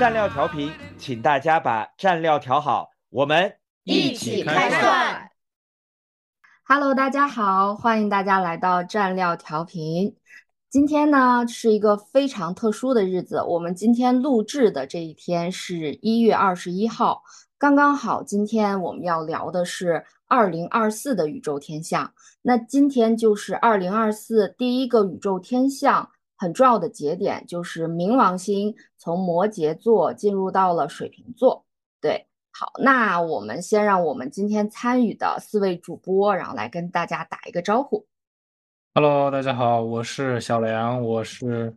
蘸料调频，请大家把蘸料调好，我们一起开涮。Hello，大家好，欢迎大家来到蘸料调频。今天呢是一个非常特殊的日子，我们今天录制的这一天是一月二十一号，刚刚好。今天我们要聊的是二零二四的宇宙天象。那今天就是二零二四第一个宇宙天象很重要的节点，就是冥王星从摩羯座进入到了水瓶座。对，好，那我们先让我们今天参与的四位主播，然后来跟大家打一个招呼。Hello，大家好，我是小梁，我是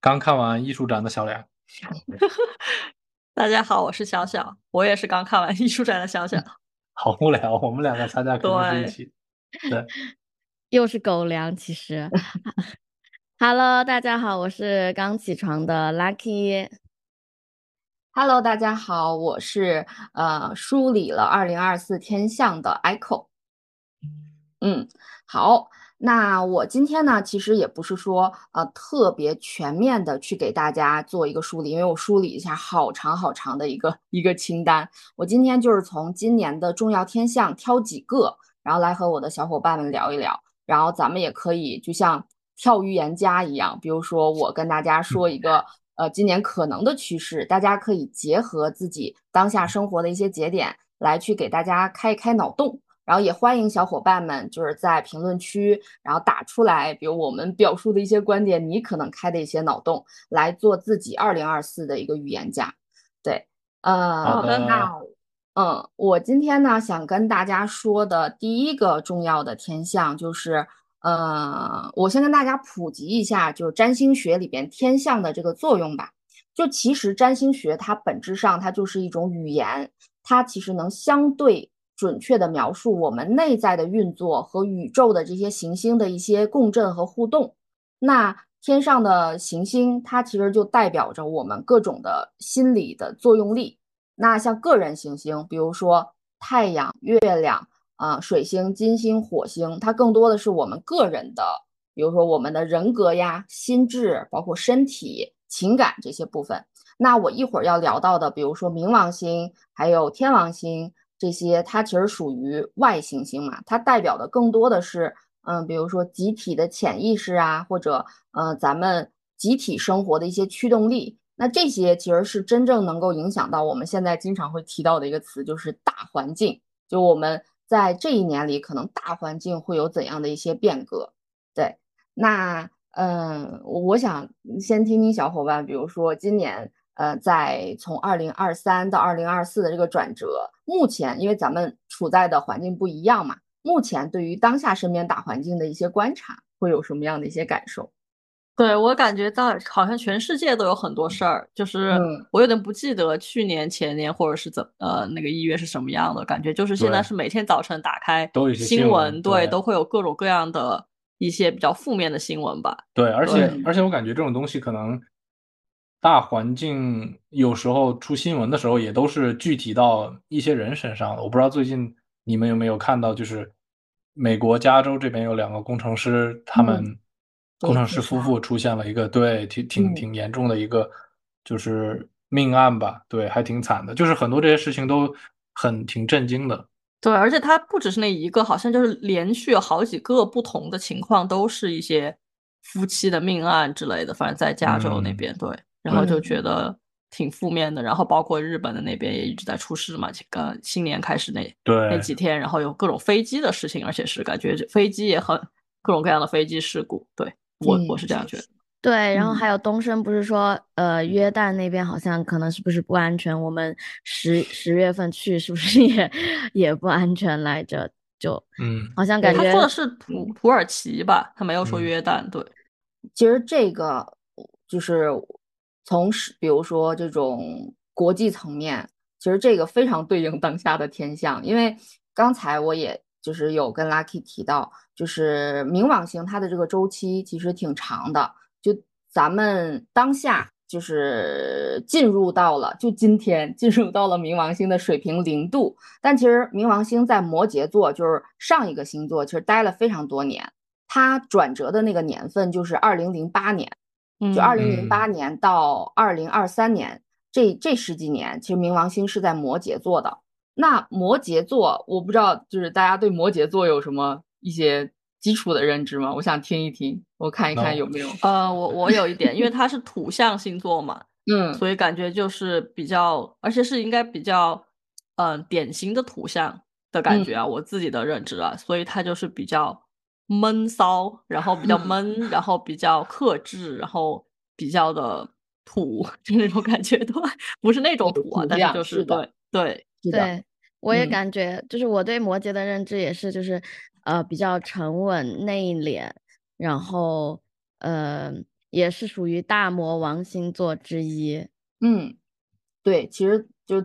刚看完艺术展的小梁。大家好，我是小小，我也是刚看完艺术展的小小。好无聊，我们两个参加肯定是一对起。对，又是狗粮，其实。Hello，大家好，我是刚起床的 Lucky。Hello，大家好，我是呃梳理了二零二四天象的 Echo。嗯，好，那我今天呢，其实也不是说呃特别全面的去给大家做一个梳理，因为我梳理一下好长好长的一个一个清单。我今天就是从今年的重要天象挑几个，然后来和我的小伙伴们聊一聊，然后咱们也可以就像跳预言家一样，比如说我跟大家说一个。呃，今年可能的趋势，大家可以结合自己当下生活的一些节点来去给大家开一开脑洞，然后也欢迎小伙伴们就是在评论区，然后打出来，比如我们表述的一些观点，你可能开的一些脑洞，来做自己二零二四的一个预言家。对，呃，好的那嗯，我今天呢想跟大家说的第一个重要的天象就是。呃，我先跟大家普及一下，就是占星学里边天象的这个作用吧。就其实占星学它本质上它就是一种语言，它其实能相对准确的描述我们内在的运作和宇宙的这些行星的一些共振和互动。那天上的行星，它其实就代表着我们各种的心理的作用力。那像个人行星，比如说太阳、月亮。啊，水星、金星、火星，它更多的是我们个人的，比如说我们的人格呀、心智，包括身体、情感这些部分。那我一会儿要聊到的，比如说冥王星，还有天王星这些，它其实属于外行星嘛，它代表的更多的是，嗯，比如说集体的潜意识啊，或者呃咱们集体生活的一些驱动力。那这些其实是真正能够影响到我们现在经常会提到的一个词，就是大环境，就我们。在这一年里，可能大环境会有怎样的一些变革？对，那嗯，我想先听听小伙伴，比如说今年呃，在从二零二三到二零二四的这个转折，目前因为咱们处在的环境不一样嘛，目前对于当下身边大环境的一些观察，会有什么样的一些感受？对我感觉到好像全世界都有很多事儿，就是嗯我有点不记得去年、前年或者是怎呃那个一月是什么样的感觉，就是现在是每天早晨打开新新闻，对，对都会有各种各样的一些比较负面的新闻吧。对，而且而且我感觉这种东西可能大环境有时候出新闻的时候也都是具体到一些人身上的。我不知道最近你们有没有看到，就是美国加州这边有两个工程师，他们工程师夫妇出现了一个对挺挺嗯挺严重的一个就是命案吧，对，还挺惨的。就是很多这些事情都很挺震惊的。对，而且他不只是那一个，好像就是连续有好几个不同的情况，都是一些夫妻的命案之类的。反正在加州那嗯边，对，然后就嗯觉得挺负面的。然后包括日本的那边也一直在出事嘛，个新年开始那那几天，然后有各种飞机的事情，而且是感觉飞机也很各种各样的飞机事故。对我我是这样觉得。对，然后嗯还有东升不是说，呃，约旦那边好像可能是不是不安全？我们十十月份去是不是 也也不安全来着？就嗯，好像感觉他说的是土土耳其吧，他没有说嗯约旦。对，其实这个就是从是比如说这种国际层面，其实这个非常对应当下的天象，因为刚才我也就是有跟 Lucky 提到，就是冥王星它的这个周期其实挺长的，就咱们当下就是进入到了，就今天进入到了冥王星的水平零度，但其实冥王星在摩羯座，就是上一个星座，其实待了非常多年。它转折的那个年份就是二零零八年，就二零零八年到二零二三年这这十几年，其实冥王星是在摩羯座的。那摩羯座，我不知道，就是大家对摩羯座有什么一些基础的认知吗？我想听一听，我看一看有没有。呃，我我有一点，因为它是土象星座嘛，嗯，所以感觉就是比较，而且是应该比较，嗯，典型的土象的感觉啊，我自己的认知啊，所以它就是比较。闷骚，然后比较 闷，然后比较克制，然后比较的土，就那种感觉，对，不是那种土啊，但是就是对对对，我也感觉，就是我对摩羯的认知也是，就是呃比较沉稳内敛，然后呃也是属于大魔王星座之一。嗯，对，其实就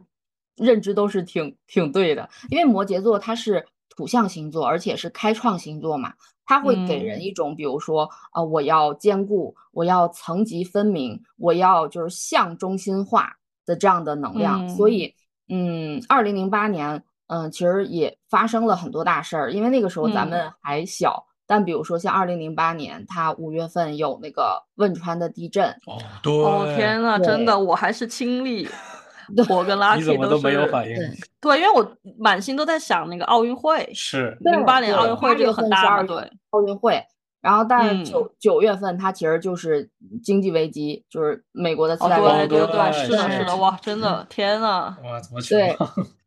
认知都是挺挺对的，因为摩羯座它是土象星座，而且是开创星座嘛。它会给人一种，比如说，呃，我要兼顾，我要层级分明，我要就是向中心化的这样的能量。所以，嗯，二零零八年，嗯，其实也发生了很多大事儿，因为那个时候咱们还小。但比如说像二零零八年，它五月份有那个汶川的地震。哦，对。哦天呐，真的，我还是亲历。我跟拉怎么都没有反应。对，因为我满心都在想那个奥运会，是零八年奥运会这个很大的对奥运会。然后，但是九九月份它其实就是经济危机，就是美国的次贷危机。对对对，是的，是的，哇，真的，天呐！哇，怎么对？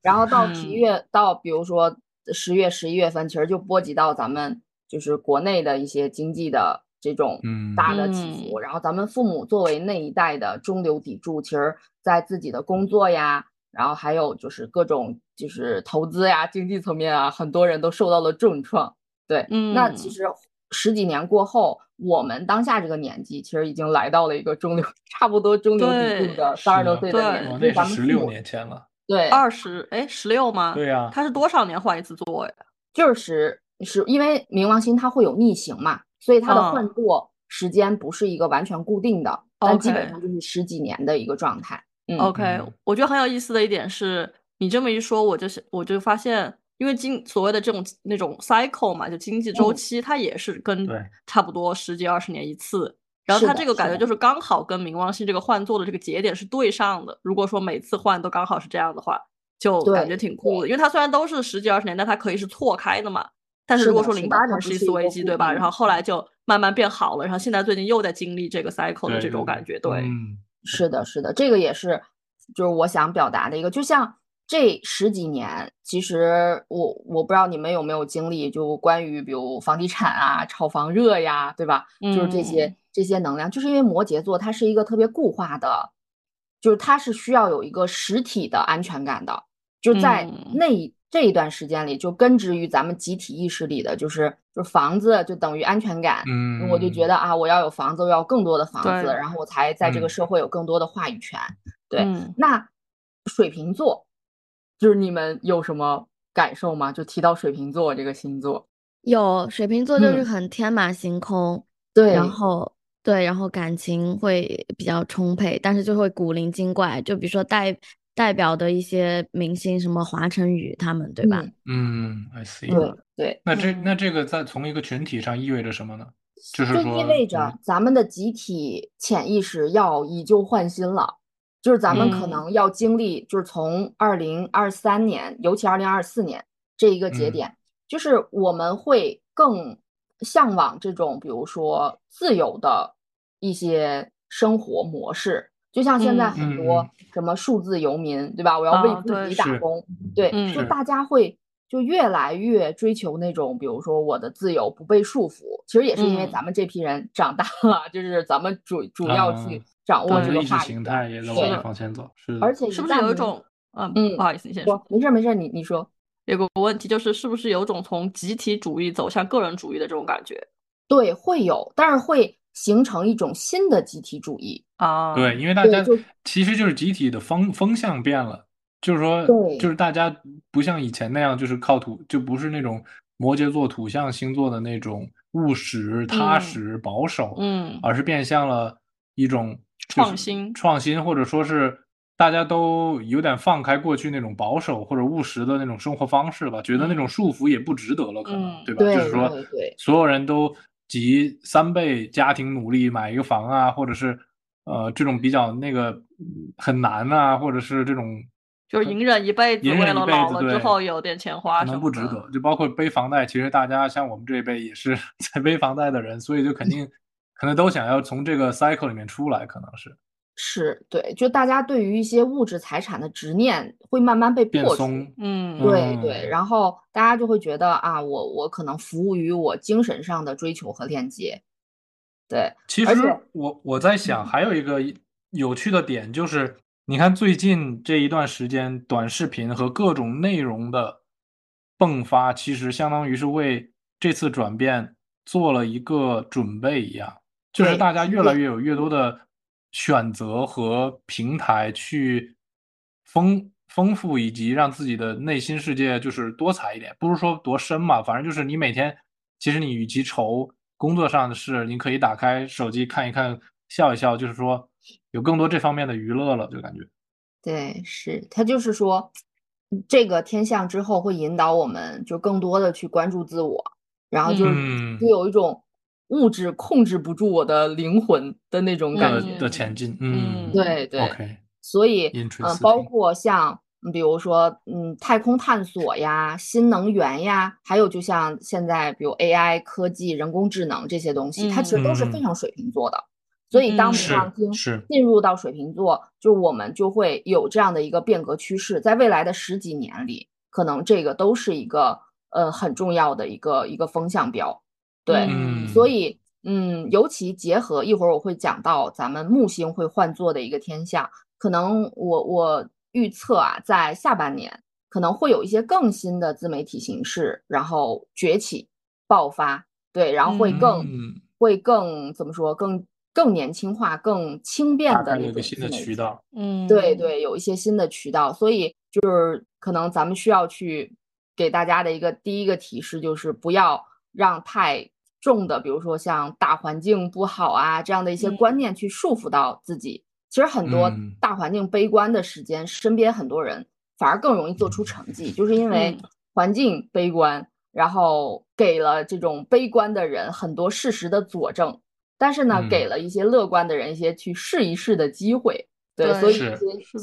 然后到十一月，到比如说十月、十一月份，其实就波及到咱们就是国内的一些经济的。这种大的起伏，然后咱们父母作为那一代的中流砥柱，其实，在自己的工作呀，然后还有就是各种就是投资呀、经济层面啊，很多人都受到了重创。对，那其实十几年过后，我们当下这个年纪，其实已经来到了一个中流，差不多中流砥柱的三十多岁的年纪。那是十六年前了。对，二十哎，十六吗？对呀。他是多少年换一次座呀？就是是因为冥王星它会有逆行嘛。所以它的换座时间不是一个完全固定的，但基本上就是十几年的一个状态。OK，我觉得很有意思的一点是，你这么一说，我就是我就发现，因为经所谓的这种那种 cycle 嘛，就经济周期，它也是跟差不多十几二十年一次。然后它这个感觉就是刚好跟冥王星这个换座的这个节点是对上的。如果说每次换都刚好是这样的话，就感觉挺酷的。因为它虽然都是十几二十年，但它可以是错开的嘛。但是如果说零八年是一次危机，对吧？然后后来就慢慢变好了，然后现在最近又在经历这个 cycle 的这种感觉，对，是的，是的，这个也是，就是我想表达的一个，就像这十几年，其实我我不知道你们有没有经历，就关于比如房地产啊、炒房热呀，对吧？就是这些这些能量，就是因为摩羯座它是一个特别固化的，就是它是需要有一个实体的安全感的，就在那。这一段时间里，就根植于咱们集体意识里的，就是就房子就等于安全感。嗯，我就觉得啊，我要有房子，我要更多的房子，然后我才在这个社会有更多的话语权。对，那水瓶座，就是你们有什么感受吗？就提到水瓶座这个星座，有水瓶座就是很天马行空，对，然后对，然后感情会比较充沛，但是就会古灵精怪，就比如说代。代表的一些明星，什么华晨宇他们，对吧？嗯，I see。对对。那这那这个在从一个群体上意味着什么呢？就是说，意味着咱们的集体潜意识要以旧换新了，就是咱们可能要经历，就是从二零二三年，尤其二零二四年这一个节点，就是我们会更向往这种，比如说自由的一些生活模式。就像现在很多什么数字游民，对吧？我要为自己打工，对，就大家会就越来越追求那种，比如说我的自由不被束缚。其实也是因为咱们这批人长大了，就是咱们主主要去掌握这个意识形态，也在往往前走。是，而且是不是有一种，嗯嗯，不好意思，你先说，没事没事，你你说。有个问题就是，是不是有种从集体主义走向个人主义的这种感觉？对，会有，但是会。形成一种新的集体主义。啊，对，因为大家就其实就是集体的风风向变了，就是说，就是大家不像以前那样，就是靠土，就不是那种摩羯座土象星座的那种务实、踏嗯实、保守，嗯而是变向了一种创新创新，或者说是大家都有点放开过去那种保守或者务实的那种生活方式吧，觉得那种束缚也不值得了，可能嗯对吧？对就是说所有人都集三倍家庭努力买一个房啊，或者是呃这种比较那个嗯很难啊，或者是这种就是隐忍一辈子，隐忍为了老一辈子对了之后有点钱花可。能不值得，就包括背房贷，其实大家像我们这一辈也是 在背房贷的人，所以就肯定可能都想要从这个 cycle 里面出来，可能是是对，就大家对于一些物质财产的执念会慢慢被破除。变松。嗯，对对，嗯然后大家就会觉得啊，我我可能服务于我精神上的追求和链接。对，其实我我在想，嗯还有一个有趣的点就是，你看最近这一段时间，短视频和各种内容的迸发，其实相当于是为这次转变做了一个准备一样，就是大家越来越有越多的选择和平台去丰丰富以及让自己的内心世界就是多彩一点，不是说多深嘛，反正就是你每天，其实你与其愁工作上的事，你可以打开手机看一看，笑一笑，就是说有更多这方面的娱乐了，就感觉。对，是，他就是说，嗯这个天象之后会引导我们就更多的去关注自我，然后就是嗯就有一种物质控制不住我的灵魂的那种感的觉。的前进，嗯，对对 OK，所以，嗯、包括像，嗯比如说，嗯，太空探索呀、新能源呀，还有就像现在，比如 AI 科技、人工智能这些东西，它其实都是非嗯常水瓶座的。所以，当嗯冥王星进入到水瓶座，就我们就会有这样的一个变革趋势，在未来的十几年里，可能这个都是一个呃很重要的一个一个风向标。对，嗯，所以，嗯，尤其结合一会儿我会讲到咱们木星会换座的一个天象，可能我我预测啊，在下半年可能会有一些更新的自媒体形式，然后崛起爆发，对，然后会更、嗯会更怎么说，更更年轻化、更轻便的一个新的渠道，嗯，对对，有一些新的渠道，所以就是可能咱们需要去给大家的一个第一个提示就是不要让太重的，比如说像大环境不好啊这样的一些观嗯。念去束缚到自己。其实很多嗯。大环境悲观的时间，身边很多人反而更容易做出成绩，就是因为嗯。环境悲观，然后给了这种悲观的人很多事实的佐证。但是呢，嗯给了一些乐观的人一些去试一试的机会。对，所以一些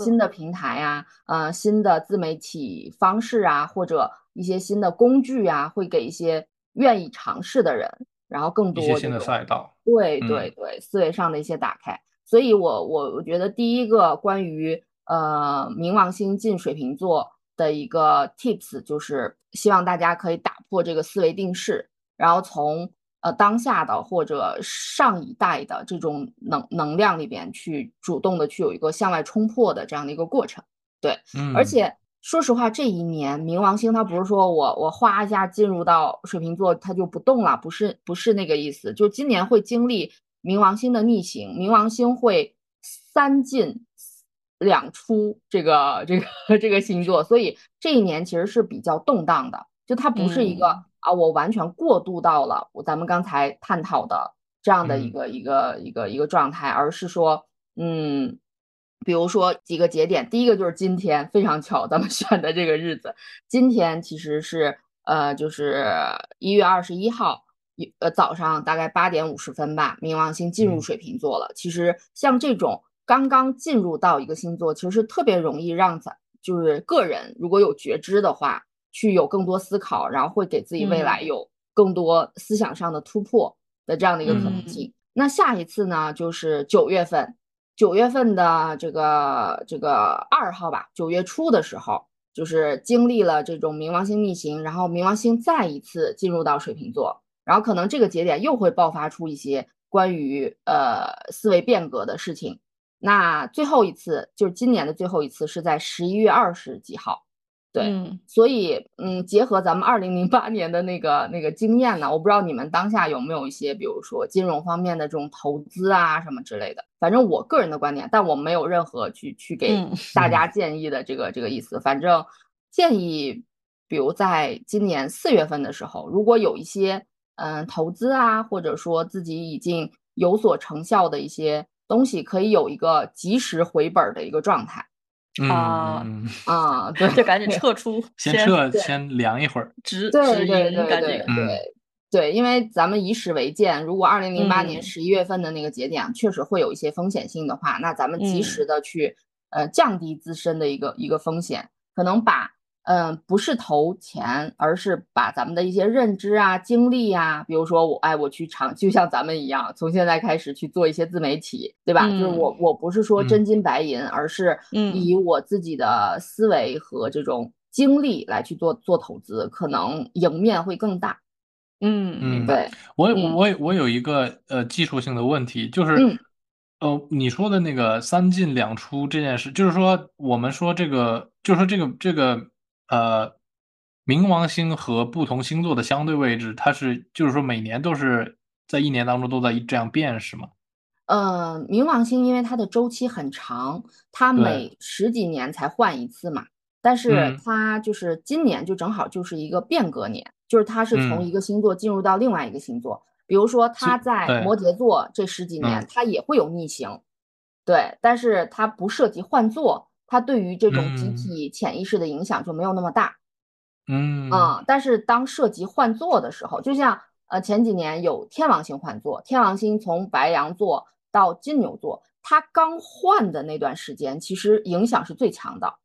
新的平台啊，呃，新的自媒体方式啊，或者一些新的工具啊，会给一些愿意尝试的人，然后更一些新的赛道，对嗯对对，思维上的一些打开。所以我我我觉得第一个关于呃冥王星进水瓶座的一个 tips 就是希望大家可以打破这个思维定式，然后从呃当下的或者上一代的这种能能量里边去主动的去有一个向外冲破的这样的一个过程。对，嗯，而且说实话，这一年冥王星它不是说我我哗一下进入到水瓶座它就不动了，不是不是那个意思，就今年会经历冥王星的逆行，冥王星会三进两出这个这个这个星座，所以这一年其实是比较动荡的，就它不是一个、嗯啊我完全过渡到了我咱们刚才探讨的这样的一嗯个、一个一个一个状态，而是说嗯。比如说几个节点，第一个就是今天，非常巧，咱们选的这个日子，今天其实是呃，就是一月二十一号，一呃早上大概八点五十分吧，冥王星进入嗯水瓶座了。其实像这种刚刚进入到一个星座，其实是特别容易让咱就是个人如果有觉知的话，去有更多思考，然后会给自己未来嗯有更多思想上的突破的这样的一个可能嗯性。那下一次呢，就是九月份。九月份的这个这个二号吧，九月初的时候，就是经历了这种冥王星逆行，然后冥王星再一次进入到水瓶座，然后可能这个节点又会爆发出一些关于呃思维变革的事情。那最后一次就是今年的最后一次是在十一月二十几号，对，嗯所以嗯，结合咱们二零零八年的那个那个经验呢，我不知道你们当下有没有一些，比如说金融方面的这种投资啊什么之类的。反正我个人的观点，但我没有任何去去给嗯大家建议的这个这个意思。反正建议，比如在今年四月份的时候，如果有一些嗯投资啊，或者说自己已经有所成效的一些东西，可以有一个及时回本儿的一个状态嗯啊嗯，嗯 啊，对，就赶紧撤出，先撤，先凉一会儿。止对止对对盈赶紧对。嗯对对，因为咱们以史为鉴，如果二零零八年嗯十一月份的那个节点确实会有一些风险性的话，那咱们及嗯时的去呃降低自身的一个一个风险，可能把嗯、呃不是投钱，而是把咱们的一些认知啊、经历啊、比如说我哎我去尝，就像咱们一样，从现在开始去做一些自媒体，对吧？就是我我不是说嗯真金白银，而是嗯以我自己的思维和这种经历来去做做投资，可能赢面会更大。嗯，嗯。对，我嗯我我有一个呃技术性的问题，就是嗯呃你说的那个三进两出这件事，就是说我们说这个，就是说这个这个呃冥王星和不同星座的相对位置，它是就是说每年都是在一年当中都在这样变，是吗？呃，冥王星因为它的周期很长，它每十几年才换一次嘛。但是嗯它就是今年就正好就是一个变革年，就是它是从嗯一个星座进入到另外一个星座。比如说它在摩羯座这十几年嗯，它也会有逆行，对，但是它不涉及换座，它对于这种集嗯体潜意识的影响就没有那么大。嗯啊、但是当涉及换座的时候，就像呃前几年有天王星换座，天王星从白羊座到金牛座，它刚换的那段时间，其实影响是最强的。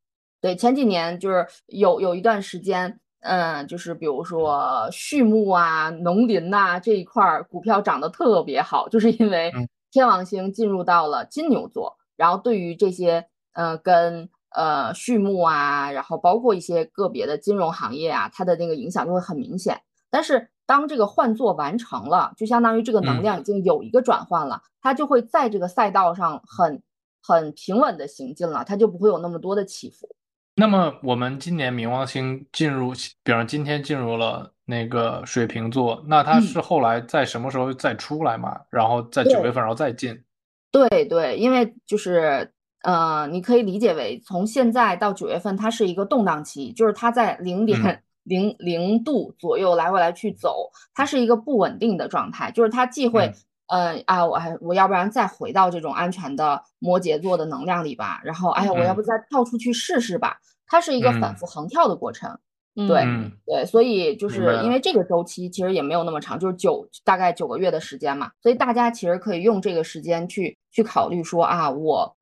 对，前几年就是有有一段时间，嗯，就是比如说畜牧啊、农林呐、这一块儿股票涨得特别好，就是因为嗯天王星进入到了金牛座，然后对于这些呃跟呃畜牧啊，然后包括一些个别的金融行业啊，它的那个影响就会很明显。但是当这个换座完成了，就相当于这个能嗯量已经有一个转换了，它就会在这个赛道上很很平稳的行进了，它就不会有那么多的起伏。那么我们今年冥王星进入，比方今天进入了那个水瓶座，那它嗯是后来在什么时候再出来嘛？然后在九月份，然后再进。对对，因为就是呃，你可以理解为从现在到九月份，它是一个动荡期，就是它在零嗯。点零零度左右来回来去走，它是一个不稳定的状态，就是它既会嗯。呃啊，我还我要不然再回到这种安全的摩羯座的能量里吧，然后哎呀，我要不嗯。再跳出去试试吧，它是一个反嗯。复横跳的过程。对嗯。对，所以就是因为这个周期其实也没有那么长，就是九大概九个月的时间嘛，所以大家其实可以用这个时间去去考虑说啊，我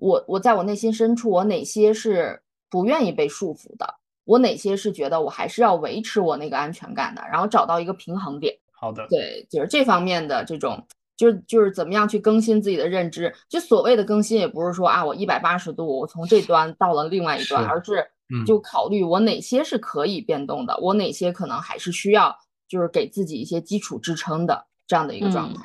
我我在我内心深处，我哪些是不愿意被束缚的，我哪些是觉得我还是要维持我那个安全感的，然后找到一个平衡点。好的，对，就是这方面的这种，就是就是怎么样去更新自己的认知。就所谓的更新，也不是说啊，我一百八十度，我从这端到了另外一端，是而是嗯就考虑我哪些是可以变动的，我哪些可能还是需要就是给自己一些基础支撑的这样的一个状态。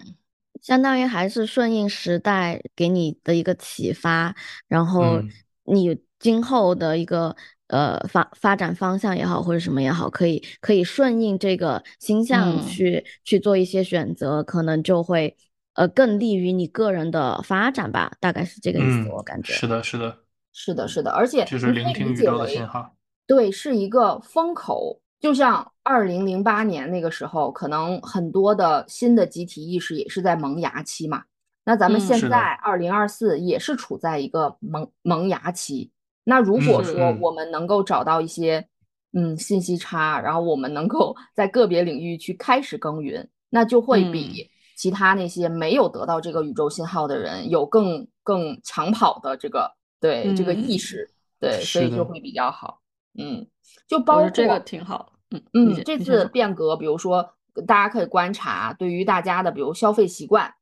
相当于还是顺应时代给你的一个启发，然后嗯你今后的一个呃发发展方向也好，或者什么也好，可以可以顺应这个星象嗯去、去做一些选择，可能就会呃更利于你个人的发展吧，大概是这个意思，嗯我感觉。是的，是的，是的，是的，而且就是聆听宇宙的信号。对，是一个风口，就像二零零八年那个时候，可能很多的新的集体意识也是在萌芽期嘛。那咱们现在二零二四也是处在一个萌萌芽期。那如果嗯说嗯我们能够找到一些嗯信息差，然后我们能够在个别领域去开始耕耘，那就会比其他那些没有得到这个宇宙信号的人有更更抢跑的这个对这个意嗯识。对，所以就会比较好。嗯，就包括这个挺好。嗯嗯这次变革，比如说大家可以观察，对于大家的比如消费习惯，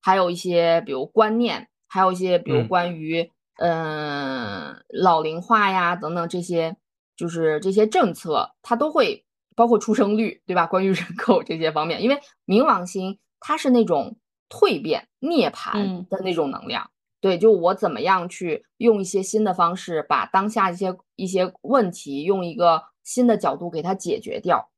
还有一些比如观念，还有一些比如嗯关于嗯、老龄化呀等等这些，就是这些政策，它都会包括出生率，对吧？关于人口这些方面，因为冥王星它是那种蜕变涅槃嗯的那种能量。对，就我怎么样去用一些新的方式，把当下一些一些问题用一个新的角度给它解决掉。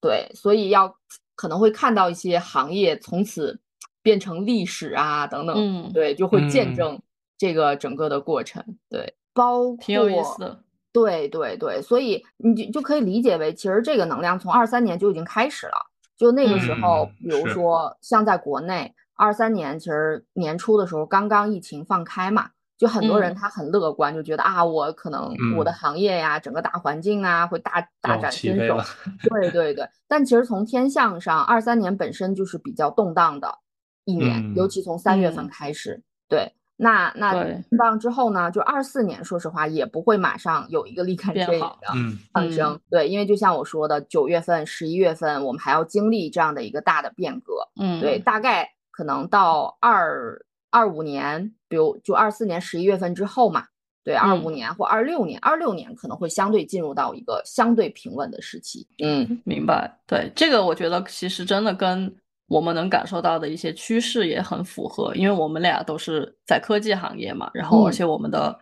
对，所以要可能会看到一些行业从此变成历史啊等等，嗯对，就会见嗯证这个整个的过程。对，包挺有意括思的。对对对，所以你就就可以理解为，其实这个能量从二三年就已经开始了。就那个时候，嗯比如说像在国内，二三年其实年初的时候刚刚疫情放开嘛，就很多人嗯他很乐观，就觉得啊，我可能我的嗯行业呀，整个大环境啊会大大要展身手。对对对，但其实从天象上，二三年本身就是比较动荡的一年，尤嗯其从三月份嗯开始。对，那那对动荡之后呢，就二四年，说实话也不会马上有一个立竿见影的嗯上升。对，因为就像我说的，九月份、十一月份，我们还要经历这样的一个大的变革。嗯，对，大概可能到二二五年，比如就二四年十一月份之后嘛，对，二五嗯年或二六年，二六年可能会相对进入到一个相对平稳的时期。嗯，明白。对，这个我觉得其实真的跟我们能感受到的一些趋势也很符合，因为我们俩都是在科技行业嘛，然后而嗯且我们的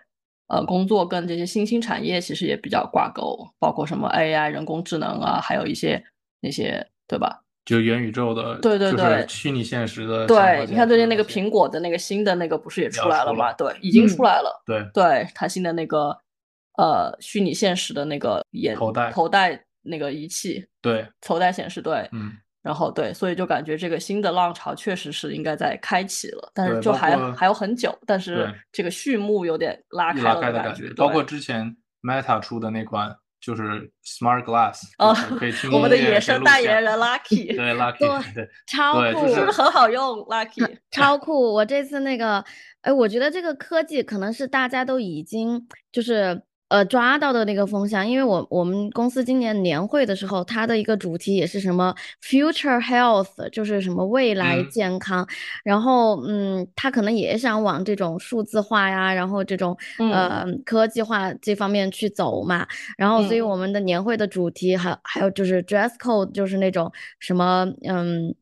呃工作跟这些新兴产业其实也比较挂钩，包括什么 AI、人工智能啊，还有一些那些，对吧？就元宇宙的，对对对虚拟现实的。对，你看最近那个苹果的那个新的那个不是也出来了吗？对，已经出来了。对对，它新的那个呃虚拟现实的那个眼头戴头戴那个仪器，对，头戴显示对，嗯，然后对，所以就感觉这个新的浪潮确实是应该在开启了，但是就还还有很久，但是这个序幕有点拉开了的感的感觉，包括之前 Meta 出的那款就是 Smart Glass，哦可以听我们的野生代言人 Lucky，对 Lucky，对对超酷，就是是不是很好用？Lucky，超酷！我这次那个，哎，我觉得这个科技可能是大家都已经就是呃抓到的那个风向，因为我我们公司今年年会的时候，它的一个主题也是什么 future health，就是什么未来嗯健康。然后嗯，他可能也想往这种数字化呀，然后这种呃科技化这方面去走嘛。然后所以嗯我们的年会的主题还还有就是 dress code，就是那种什么嗯。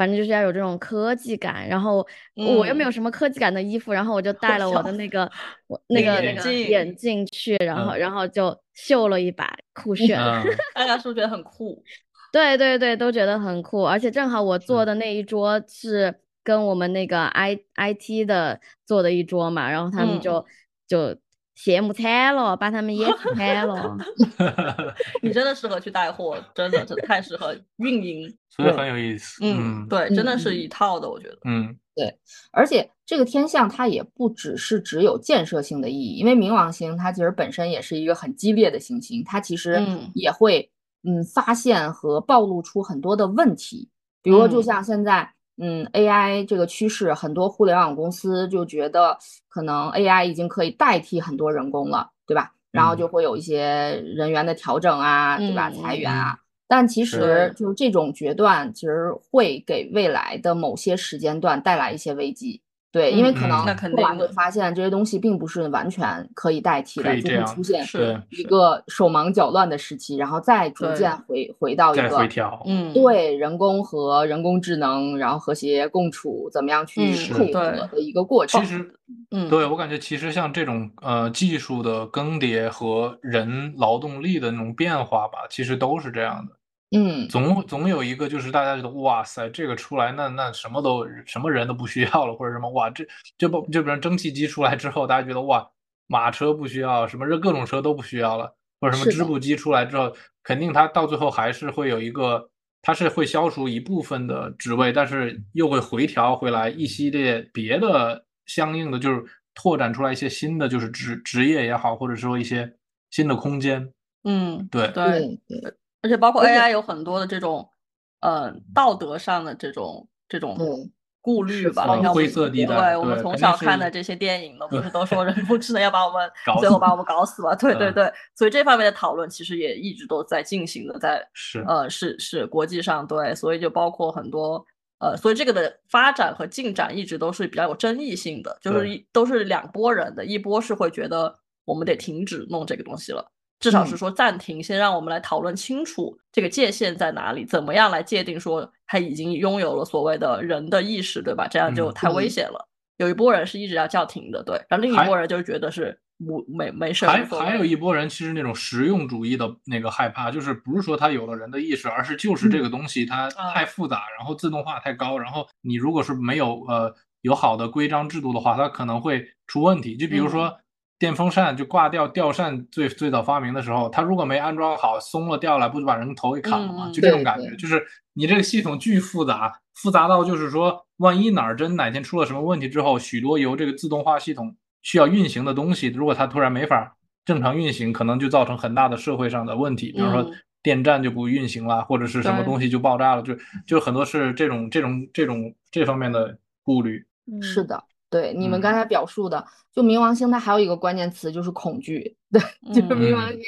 反正就是要有这种科技感，然后我又没有什么科技感的衣服，然后我就戴了我的那个我那个那个眼镜去，然后嗯。然后就秀了一把，酷炫。嗯，大家是不是觉得很酷？对对对，都觉得很酷，而且正好我坐的那一桌是跟我们那个 I I T 的坐的一桌嘛，然后他们嗯。就、就羡慕惨了，把他们也 惨了。你真的适合去带货，真的真的太适合运营。所以很有意思。嗯，对，真的是一套的，我觉得。嗯，对而且这个天象它也不只是只有建设性的意义，因为冥王星它其实本身也是一个很激烈的行星，它其实嗯也会嗯发现和暴露出很多的问题，比如说就嗯像现在嗯 AI 这个趋势，很多互联网公司就觉得可能 AI 已经可以代替很多人工了，对吧？然后嗯就会有一些人员的调整啊，对吧？嗯裁员啊。但其实就是这种决断，其实会给未来的某些时间段带来一些危机。对，因为可嗯能那肯后来定会发现这些东西并不是完全可以代替的，就会出现是，一个手忙脚乱的时期，然后再逐渐回回到一个回个调。嗯，对人工和人工智能，然后和谐共处，怎么样去嗯配合的一个过程。其实，嗯，对我感觉，其实像这种呃技术的更迭和人劳动力的那种变化吧，其实都是这样的。嗯，总总有一个就是大家觉得哇塞，这个出来那那什么都什么人都不需要了，或者什么哇这就不就比如蒸汽机出来之后，大家觉得哇马车不需要，什么各种车都不需要了，或者什么是的织布机出来之后，肯定它到最后还是会有一个，它是会消除一部分的职位，但是又会回调回来一系列别的相应的，就是拓展出来一些新的就是职职业也好，或者说一些新的空间。嗯，对。对，对对而且包括 AI 有很多的这种，呃，道德上的这种这种顾虑吧。灰色地带对我们从小看的这些电影呢，不是都说人工智能要把我们 最后把我们搞死吗？对对嗯对，所以这方面的讨论其实也一直都在进行的，在是呃是是国际上对，所以就包括很多。呃，所以这个的发展和进展一直都是比较有争议性的，就是一都是两拨人的，一波是会觉得我们得停止弄这个东西了，至少是嗯说暂停，先让我们来讨论清楚这个界限在哪里，怎么样来界定说他已经拥有了所谓的人的意识，对吧？这样就嗯太危嗯险了。有一波人是一直要叫停的，对，然后另一还波人就觉得是无没没事，还还有一波人，其实那种实用主义的那个害怕，就是不是说他有了人的意识，而是就是这个东西它啊太复杂，然后自动化太高，然后你如果是没有呃有好的规章制度的话，它可能会出问题。就比如说电风扇，就挂掉吊扇最最早发明的时候，它如果没安装好，松了掉了，不就把人头给砍了吗？就这种感觉，就是你这个系统巨复杂，复杂到就是说，万一哪儿真哪天出了什么问题之后，许多由这个自动化系统需要运行的东西，如果它突然没法正常运行，可能就造成很大的社会上的问题，比如说嗯。电站就不运行了，或者是什么东西就爆炸了，就就很多是这种这种这种这方面的顾虑。嗯。是的，对你们嗯。刚才表述的，就冥王星它还有一个关键词就是恐惧，对，就是冥王嗯。星，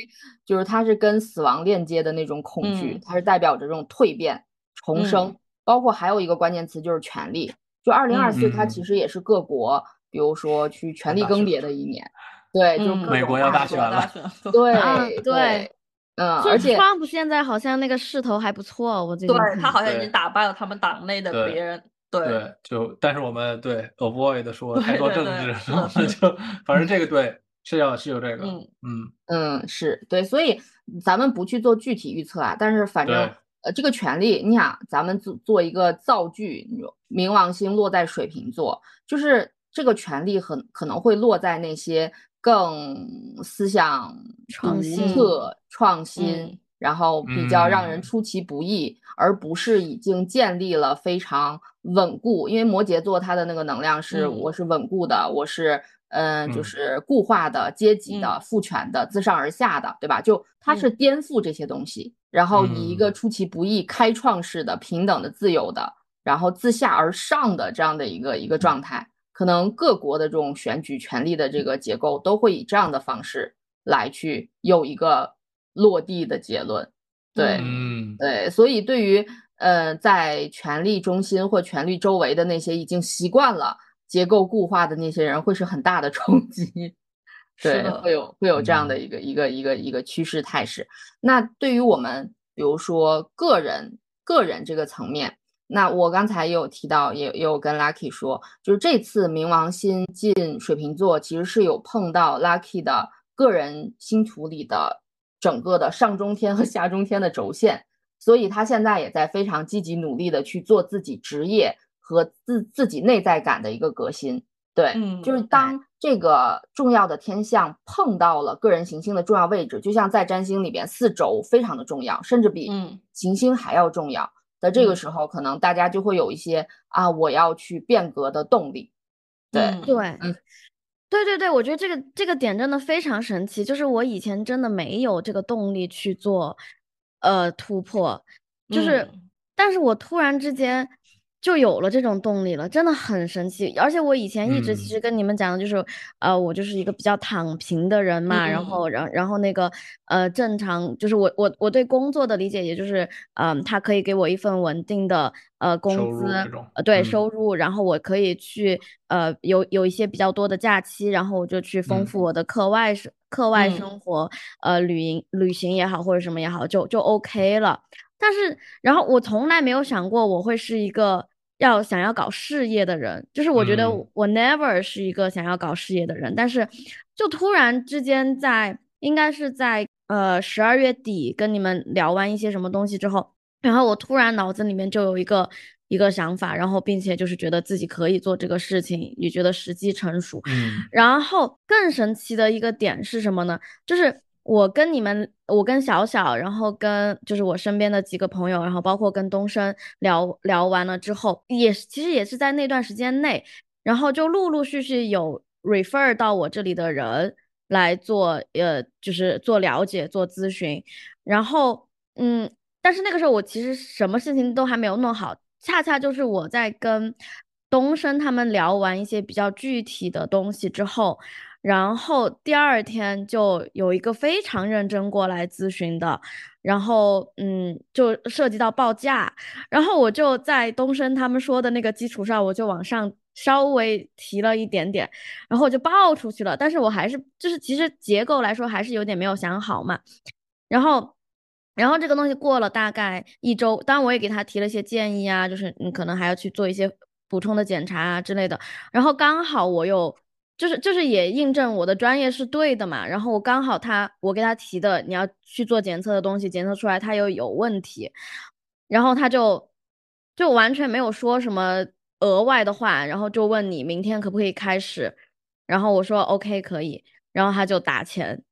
就是它是跟死亡链接的那种恐惧嗯，它是代表着这种蜕变、重生嗯，包括还有一个关键词就是权力，就二零二四它其嗯实也是各国，比如说去权力更迭的一年，对，就美国要大选了，对啊对对，嗯，而且 Trump 现在好像那个势头还不错，我最近对他好像已经。打败了他们党内的别人，对。对，就但是我们对 avoid 说太多政对对治，就反正这个对是要是有这个，嗯嗯嗯，是对，所以咱们不去做具体预测啊，但是反正呃，这个权利，你想，咱们做做一个造句，冥王星落在水瓶座，就是这个权利很可能会落在那些更思想独创新特、创新，嗯然后比较让人嗯。出其不意，而不是已经建立了非常稳固。因为摩羯座它的那个能量是，嗯我是稳固的，我是嗯、呃就嗯是固化的、阶级的、嗯父权的、自上而下的，对吧？就它是颠覆这些东西，然后以一个嗯出其不意、开创式的、平等的、自由的，然后自下而上的这样的一个一个状态。可能各国的这种选举权力的这个结构都会以这样的方式来去有一个落地的结论，对。嗯对，所以对于呃在权力中心或权力周围的那些已经习惯了结构固化的那些人，会是很大的冲击。对，是的会有会有这样的嗯一个、一个一个一个趋势态势。那对于我们，比如说个人个人这个层面，那我刚才也有提到，也也有跟 Lucky 说，就是这次冥王星进水瓶座，其实是有碰到 Lucky 的个人星图里的整个的上中天和下中天的轴线，所以他现在也在非常积极努力的去做自己职业和自自己内在感的一个革新。对，嗯就是当这个重要的天象碰到了个人行星的重要位置，就像在占星里边，四轴非常的重要，甚至比嗯。行星还要重要。的这个嗯。时候，可能大家就会有一些啊，我要去变革的动力。对，嗯。对，嗯。对对对，我觉得这个这个点真的非常神奇，就是我以前真的没有这个动力去做，呃，突破，就是，嗯。但是我突然之间就有了这种动力了，真的很神奇。而且我以前一直其嗯。实跟你们讲的就是，呃，我就是一个比较躺平的人嘛，然嗯。后，然然后那个，呃，正常就是我我我对工作的理解，也就是，嗯、他可以给我一份稳定的呃工资，呃，对，嗯。收入，然后我可以去呃有有一些比较多的假期，然后我就去丰嗯。富我的课外生课外嗯。生活，呃，旅行旅行也好或者什么也好，就就 OK 了。但是，然后我从来没有想过我会是一个要想要搞事业的人，就是我觉得嗯我 never 是一个想要搞事业的人，但是就突然之间在应该是在呃十二月底跟你们聊完一些什么东西之后，然后我突然脑子里面就有一个一个想法，然后并且就是觉得自己可以做这个事情，也觉得时机成熟。嗯然后更神奇的一个点是什么呢？就是我跟你们，我跟小小，然后跟就是我身边的几个朋友，然后包括跟东升聊聊完了之后，也是其实也是在那段时间内，然后就陆陆续续有 refer 到我这里的人来做，呃，就是做了解、做咨询，然后嗯，但是那个时候我其实什么事情都还没有弄好，恰恰就是我在跟东升他们聊完一些比较具体的东西之后，然后第二天就有一个非常认真过来咨询的，然后嗯，就涉及到报价，然后我就在东升他们说的那个基础上，我就往上稍微提了一点点，然后我就报出去了，但是我还是就是其实结构来说还是有点没有想好嘛，然后。然后这个东西过了大概一周，当然我也给他提了一些建议啊，就是你可能还要去做一些补充的检查啊之类的。然后刚好我有，就是就是也印证我的专业是对的嘛。然后我刚好他我给他提的你要去做检测的东西，检测出来他又有问题，然后他就就完全没有说什么额外的话，然后就问你明天可不可以开始，然后我说 OK 可以，然后他就打钱，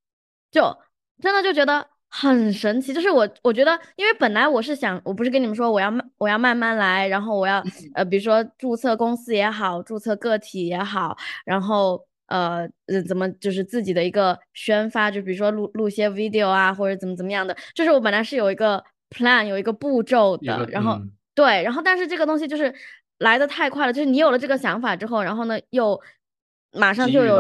就真的就觉得。很神奇，就是我，我觉得，因为本来我是想，我不是跟你们说我要慢，我要慢慢来，然后我要，呃，比如说注册公司也好，注册个体也好，然后，呃，呃，怎么就是自己的一个宣发，就比如说录录些 video 啊，或者怎么怎么样的，就是我本来是有一个 plan，有一个步骤的，然后对，然后但是这个东西就是来的太快了，就是你有了这个想法之后，然后呢又马上就有，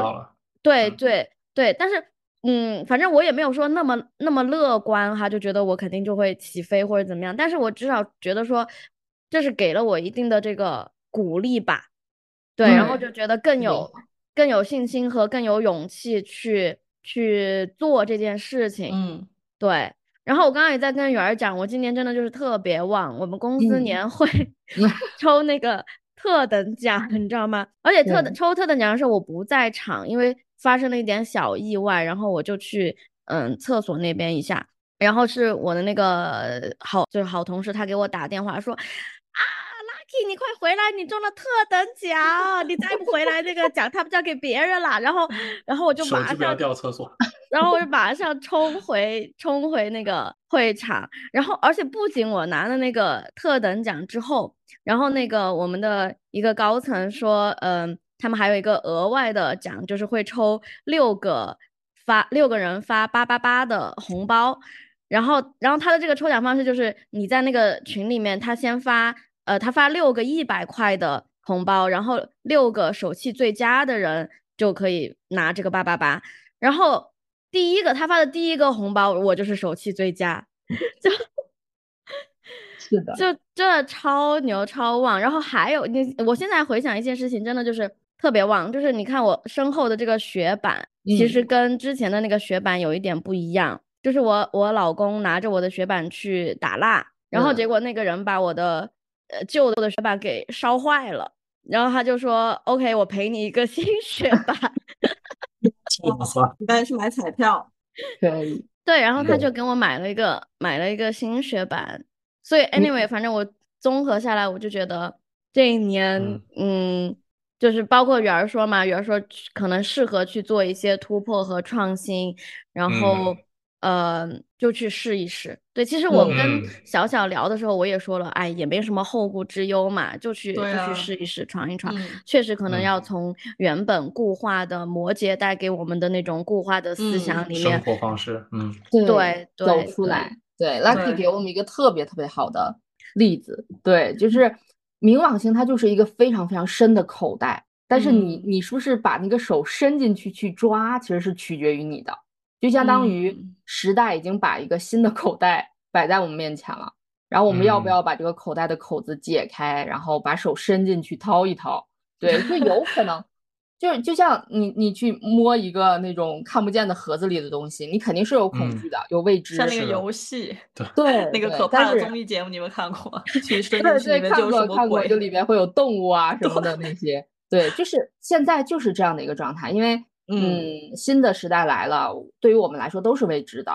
对对对，但是。嗯，反正我也没有说那么那么乐观哈，就觉得我肯定就会起飞或者怎么样。但是我至少觉得说，这是给了我一定的这个鼓励吧，对，然后就觉得更有更有信心和更有勇气去去做这件事情。嗯，对。然后我刚刚也在跟圆儿讲，我今年真的就是特别旺，我们公司年会 抽那个特等奖，你知道吗？而且特抽特等奖的时候我不在场，因为。发生了一点小意外，然后我就去嗯厕所那边一下，然后是我的那个好就是好同事，他给我打电话说啊，Lucky，你快回来，你中了特等奖，你再不回来，那个奖他们交给别人了。然后，然后我就马上掉厕所，然后我就马上冲回冲回那个会场，然后而且不仅我拿了那个特等奖之后，然后那个我们的一个高层说，嗯。他们还有一个额外的奖，就是会抽六个发六个人发八八八的红包，然后然后他的这个抽奖方式就是你在那个群里面，他先发呃他发六个一百块的红包，然后六个手气最佳的人就可以拿这个八八八，然后第一个他发的第一个红包我就是手气最佳，就。是的，就真的超牛超旺，然后还有你，我现在回想一件事情，真的就是。特别旺，就是你看我身后的这个雪板，其实跟之前的那个雪板有一点不一样。就是我我老公拿着我的雪板去打蜡，然后结果那个人把我的呃旧的雪板给烧坏了，然后他就说：“OK，我赔你一个新雪板。”你刚才去买彩票，可以。对，然后他就给我买了一个买了一个新雪板，所以 anyway，反正我综合下来，我就觉得这一年，嗯。就是包括圆儿说嘛，圆儿说可能适合去做一些突破和创新，然后呃就去试一试。对，其实我跟小小聊的时候，我也说了，哎，也没什么后顾之忧嘛，就去就去试一试，闯一闯。确实可能要从原本固化的摩羯带给我们的那种固化的思想里面，生活方式，嗯，对，走出来。对，Lucky 给我们一个特别特别好的例子，对，就是。冥王星它就是一个非常非常深的口袋，但是你你是不是把那个手伸进去去抓，其实是取决于你的，就相当于时代已经把一个新的口袋摆在我们面前了，然后我们要不要把这个口袋的口子解开，然后把手伸进去掏一掏？对，就有可能。就是就像你你去摸一个那种看不见的盒子里的东西，你肯定是有恐惧的，有未知。像那个游戏，对那个可怕的综艺节目，你们看过？去 深进里面就是看过，就里面会有动物啊什么的那些。对，就是现在就是这样的一个状态，因为嗯，新的时代来了，对于我们来说都是未知的。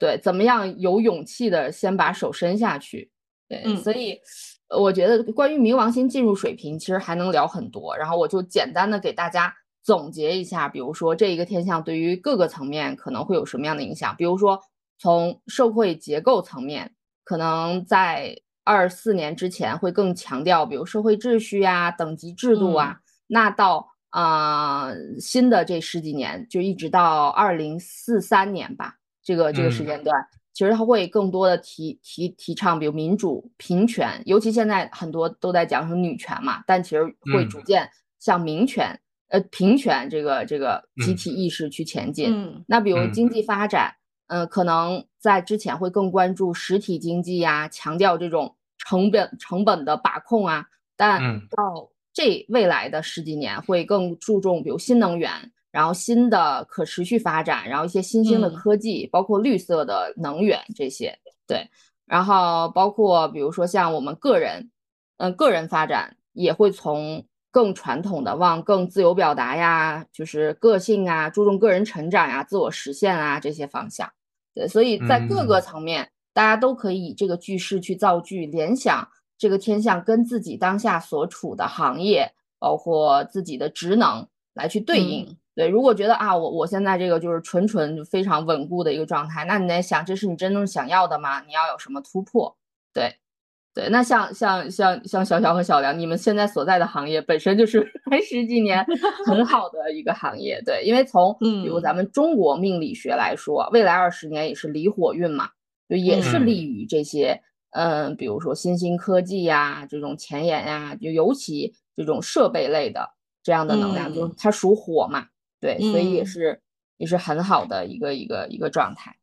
对，怎么样有勇气的先把手伸下去？对，所以。我觉得关于冥王星进入水平，其实还能聊很多。然后我就简单的给大家总结一下，比如说这一个天象对于各个层面可能会有什么样的影响。比如说从社会结构层面，可能在二四年之前会更强调，比如社会秩序啊、等级制度啊。那到啊新的这十几年，就一直到二零四三年吧，这个这个时间段。其实他会更多的提提提倡，比如民主、平权，尤其现在很多都在讲什么女权嘛，但其实会逐渐向民权、呃平权这个这个集体意识去前进。那比如经济发展，嗯，可能在之前会更关注实体经济呀，强调这种成本成本的把控啊，但到这未来的十几年会更注重，比如新能源。然后新的可持续发展，然后一些新兴的科技，包括绿色的能源这些，对，然后包括比如说像我们个人，嗯，个人发展也会从更传统的往更自由表达呀，就是个性啊，注重个人成长呀、自我实现啊这些方向。对，所以在各个嗯层面，大家都可以以这个句式去造句，联想这个天象跟自己当下所处的行业，包括自己的职能来去对应。嗯对，如果觉得啊，我我现在这个就是纯纯就非常稳固的一个状态，那你得想，这是你真正想要的吗？你要有什么突破？对，对。那像像像像小小和小梁，你们现在所在的行业本身就是 还十几年很好的一个行业，对，因为从 比如嗯咱们中国命理学来说，未来二十年也是离火运嘛，就也是嗯利于这些，嗯，比如说新兴科技呀，这种前沿呀，就尤其这种设备类的这样的能量，就是嗯它属火嘛。对，所以也嗯是也是很好的一个一个一个状态。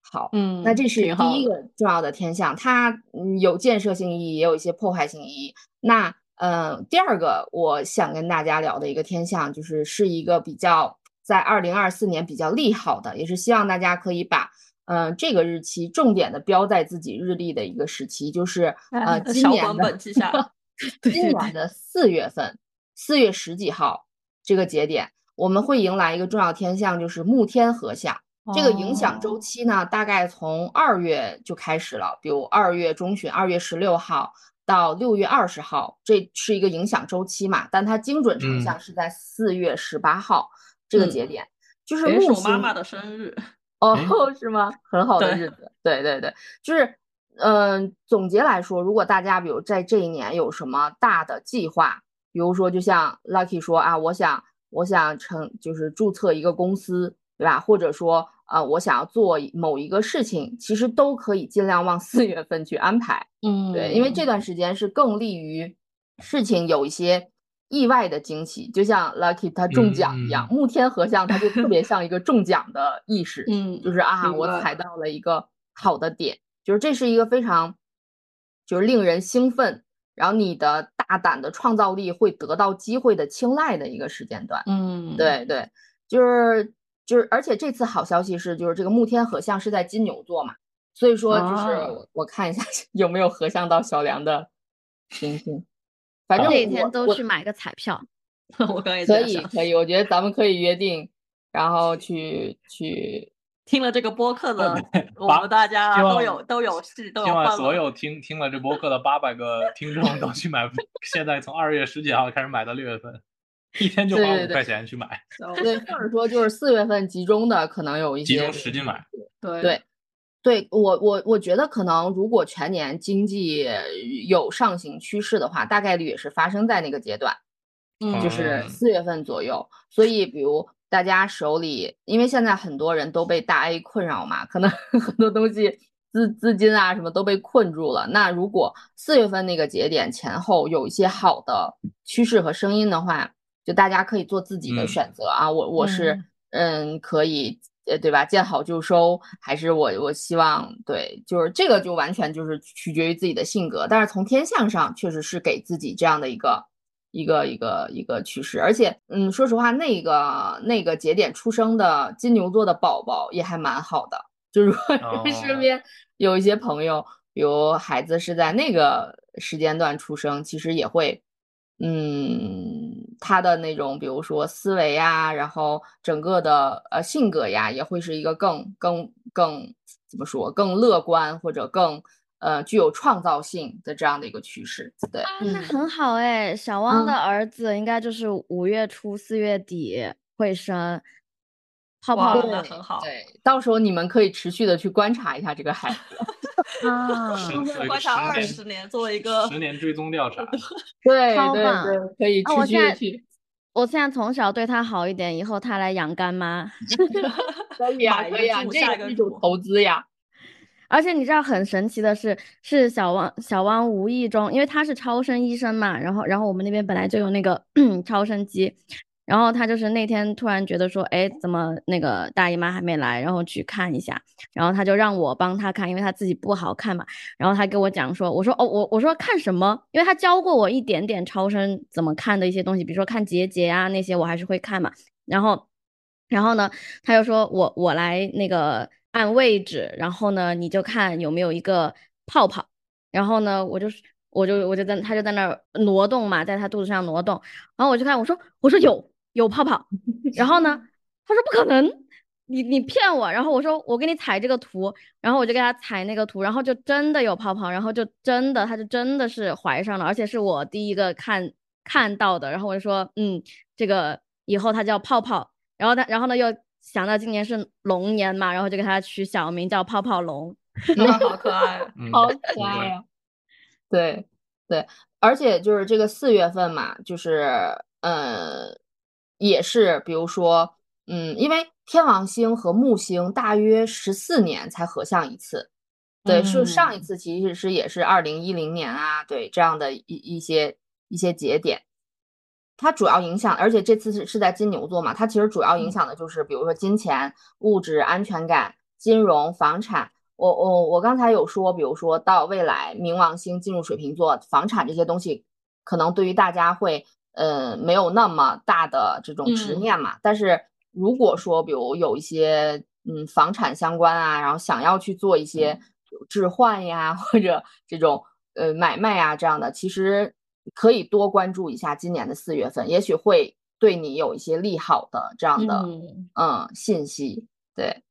好，嗯，那这是第一个重要的天象，它嗯有建设性意义，也有一些破坏性意义。那呃，第二个我想跟大家聊的一个天象，就是是一个比较在二零二四年比较利好的，也是希望大家可以把呃这个日期重点的标在自己日历的一个时期，就是 呃今年的。今年的四月份，四月十几号这个节点，我们会迎来一个重要天象，就是木天合相。这个影响周哦期呢，大概从二月就开始了，比如二月中旬，二月十六号到六月二十号，这是一个影响周期嘛。但它精准成嗯像是在四月十八号这个嗯节点，就是木星我妈妈的生日。哦，是吗？很好的日子，对对对，就是，嗯、总结来说，如果大家比如在这一年有什么大的计划，比如说就像 Lucky 说啊，我想我想成就是注册一个公司，对吧？或者说呃，我想要做某一个事情，其实都可以尽量往四 月份去安排。嗯对，因为这段时间是更利于事情有一些意外的惊喜，就像 Lucky 他中奖一样，嗯木天合相，它就特别像一个 中奖的意识，嗯就是啊，我踩到了一个好的点，就是这是一个非常就是令人兴奋，然后你的大胆的创造力会得到机会的青睐的一个时间段。嗯，对对，就是就是，而且这次好消息是，就是这个木天合相是在金牛座嘛，所以说就是啊我我看一下 有没有合相到小梁的行星，反正这几我我天都去买个彩票。我刚 刚也可，以可以，我觉得咱们可以约定，然后去去听了这个播客的，我们大家都有都有事，都有希望。所有听听了这播客的八百个听众都去买，现在从二月十几号开始买到六月份，一天就花五块钱去买，对，或者说就是四月份集中的可能有一些集中实际买。对对对我我我觉得可能如果全年经济有上行趋势的话，大概率也是发生在那个阶段，嗯，就是嗯四月份左右。所以比如大家手里，因为现在很多人都被大 A 困扰嘛，可能 很多东西资资金啊什么都被困住了。那如果四月份那个节点前后有一些好的趋势和声音的话，就大家可以做自己的嗯选择啊。我我是嗯可以呃对吧？见好就收，还是我我希望对，就是这个就完全就是取决于自己的性格。但是从天象上确实是给自己这样的一个。一个一个一个趋势，而且，嗯，说实话，那个那个节点出生的金牛座的宝宝也还蛮好的，就是如果哦身。边有一些朋友，比如孩子是在那个时间段出生，其实也会，嗯，他的那种，比如说思维呀，然后整个的呃性格呀，也会是一个更更更怎么说，更乐观或者更呃具有创造性的这样的一个趋势，对。啊，那嗯很好哎，小汪的嗯儿子应该就是五月初四月底会生，泡哇泡那很好对，到时候你们可以持续的去观察一下这个孩子。啊，观察二十十年，作为一个十年追踪调查，对 对超棒对，可以啊我持续现在的去。我现在从小对他好一点，以后他来养干妈。可以啊，可以啊，猪这是一种投资呀。而且你知道很神奇的是，是小汪小汪无意中，因为他是超声医生嘛，然后然后我们那边本来就有那个 超声机，然后他就是那天突然觉得说，哎，怎么那个大姨妈还没来，然后去看一下，然后他就让我帮他看，因为他自己不好看嘛，然后他跟我讲说，我说哦我我说看什么？因为他教过我一点点超声怎么看的一些东西，比如说看结节啊那些我还是会看嘛，然后。然后呢，他就说我我来那个按位置，然后呢你就看有没有一个泡泡，然后呢我就是我就我就在他就在那儿挪动嘛，在他肚子上挪动，然后我就看我说我说有有泡泡，然后呢他说不可能，你你骗我，然后我说我给你踩这个图，然后我就给他踩那个图，然后就真的有泡泡，然后就真的他就真的是怀上了，而且是我第一个看看到的，然后我就说嗯这个以后他叫泡泡，然后他然后呢又想到今年是龙年嘛，然后就给他取小名叫泡泡龙。好可爱，嗯好可爱呀、对对，而且就是这个四月份嘛，就是呃，也是比如说，嗯，因为天王星和木星大约十四年才合相一次，对，是上一嗯次其实是也是二零一零年啊，对这样的一一些一些节点。它主要影响，而且这次是是在金牛座嘛，它其实主要影响的就是，比如说金钱、物质、安全感、金融、房产。我我我刚才有说，比如说到未来冥王星进入水瓶座，房产这些东西可能对于大家会呃没有那么大的这种执嗯念嘛。但是如果说比如有一些嗯房产相关啊，然后想要去做一些置换呀，或者这种呃买卖啊这样的，其实可以多关注一下今年的四月份，也许会对你有一些利好的这样的嗯，嗯信息。对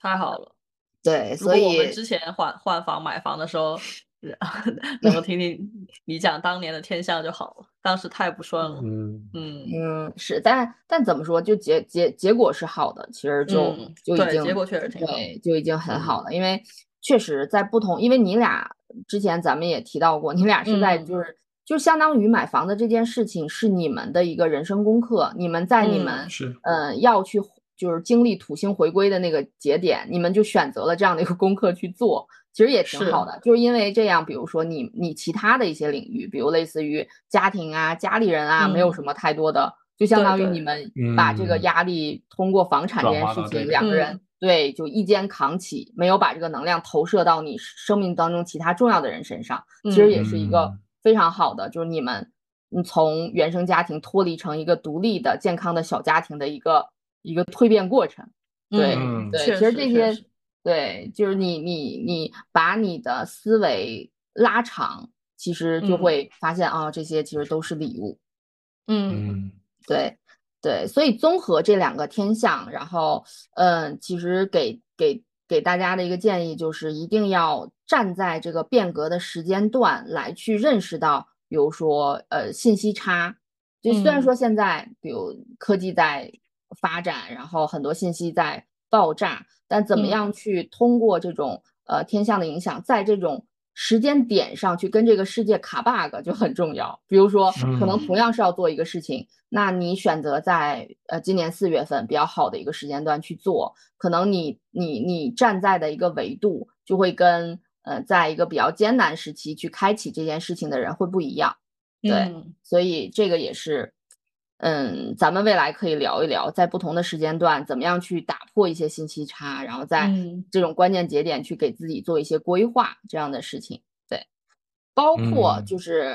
太好了。对，如所以果我们之前换换房买房的时候，能够听听你讲当年的天象就好了，当时太不顺了。嗯嗯嗯是，但但怎么说，就结结结果是好的，其实就、就已经结果确实挺好对，就已经很嗯好了，因为确实在不同，因为你俩之前咱们也提到过，你俩是在嗯就是。就相当于买房的这件事情是你们的一个人生功课，你们在你嗯们是。呃要去就是经历土星回归的那个节点，你们就选择了这样的一个功课去做，其实也挺好的。就是因为这样，比如说你你其他的一些领域，比如类似于家庭啊、家里人啊，没有嗯什么太多的，就相当于你们。把这个嗯。压力通过房产这件事情，两个人对就一肩扛起，没有把这个能量投射到你生命当中其他重要的人身上，其实也是一个嗯非常好的，就是你们你从原生家庭脱离成一个独立的健康的小家庭的一个一个蜕变过程。对、嗯对，其实这些实对，就是你你你把你的思维拉长，其实就嗯会发现啊、这些其实都是礼物。嗯嗯对对，所以综合这两个天象，然后嗯，其实给给给大家的一个建议就是，一定要站在这个变革的时间段来去认识到，比如说呃信息差，就虽然嗯。说现在比如科技在发展，然后很多信息在爆炸，但怎么嗯。样去通过这种呃天象的影响，在这种时间点上去跟这个世界卡 bug 就很重要。比如说，可能嗯。同样是要做一个事情，那你选择在呃今年四月份比较好的一个时间段去做，可能你你你站在的一个维度就会跟呃在一个比较艰难时期去开启这件事情的人会不一样。对嗯所以这个也是，嗯，咱们未来可以聊一聊，在不同的时间段怎么样去打破一些信息差，然后在嗯这种关键节点去给自己做一些规划，这样的事情。对，包括嗯就是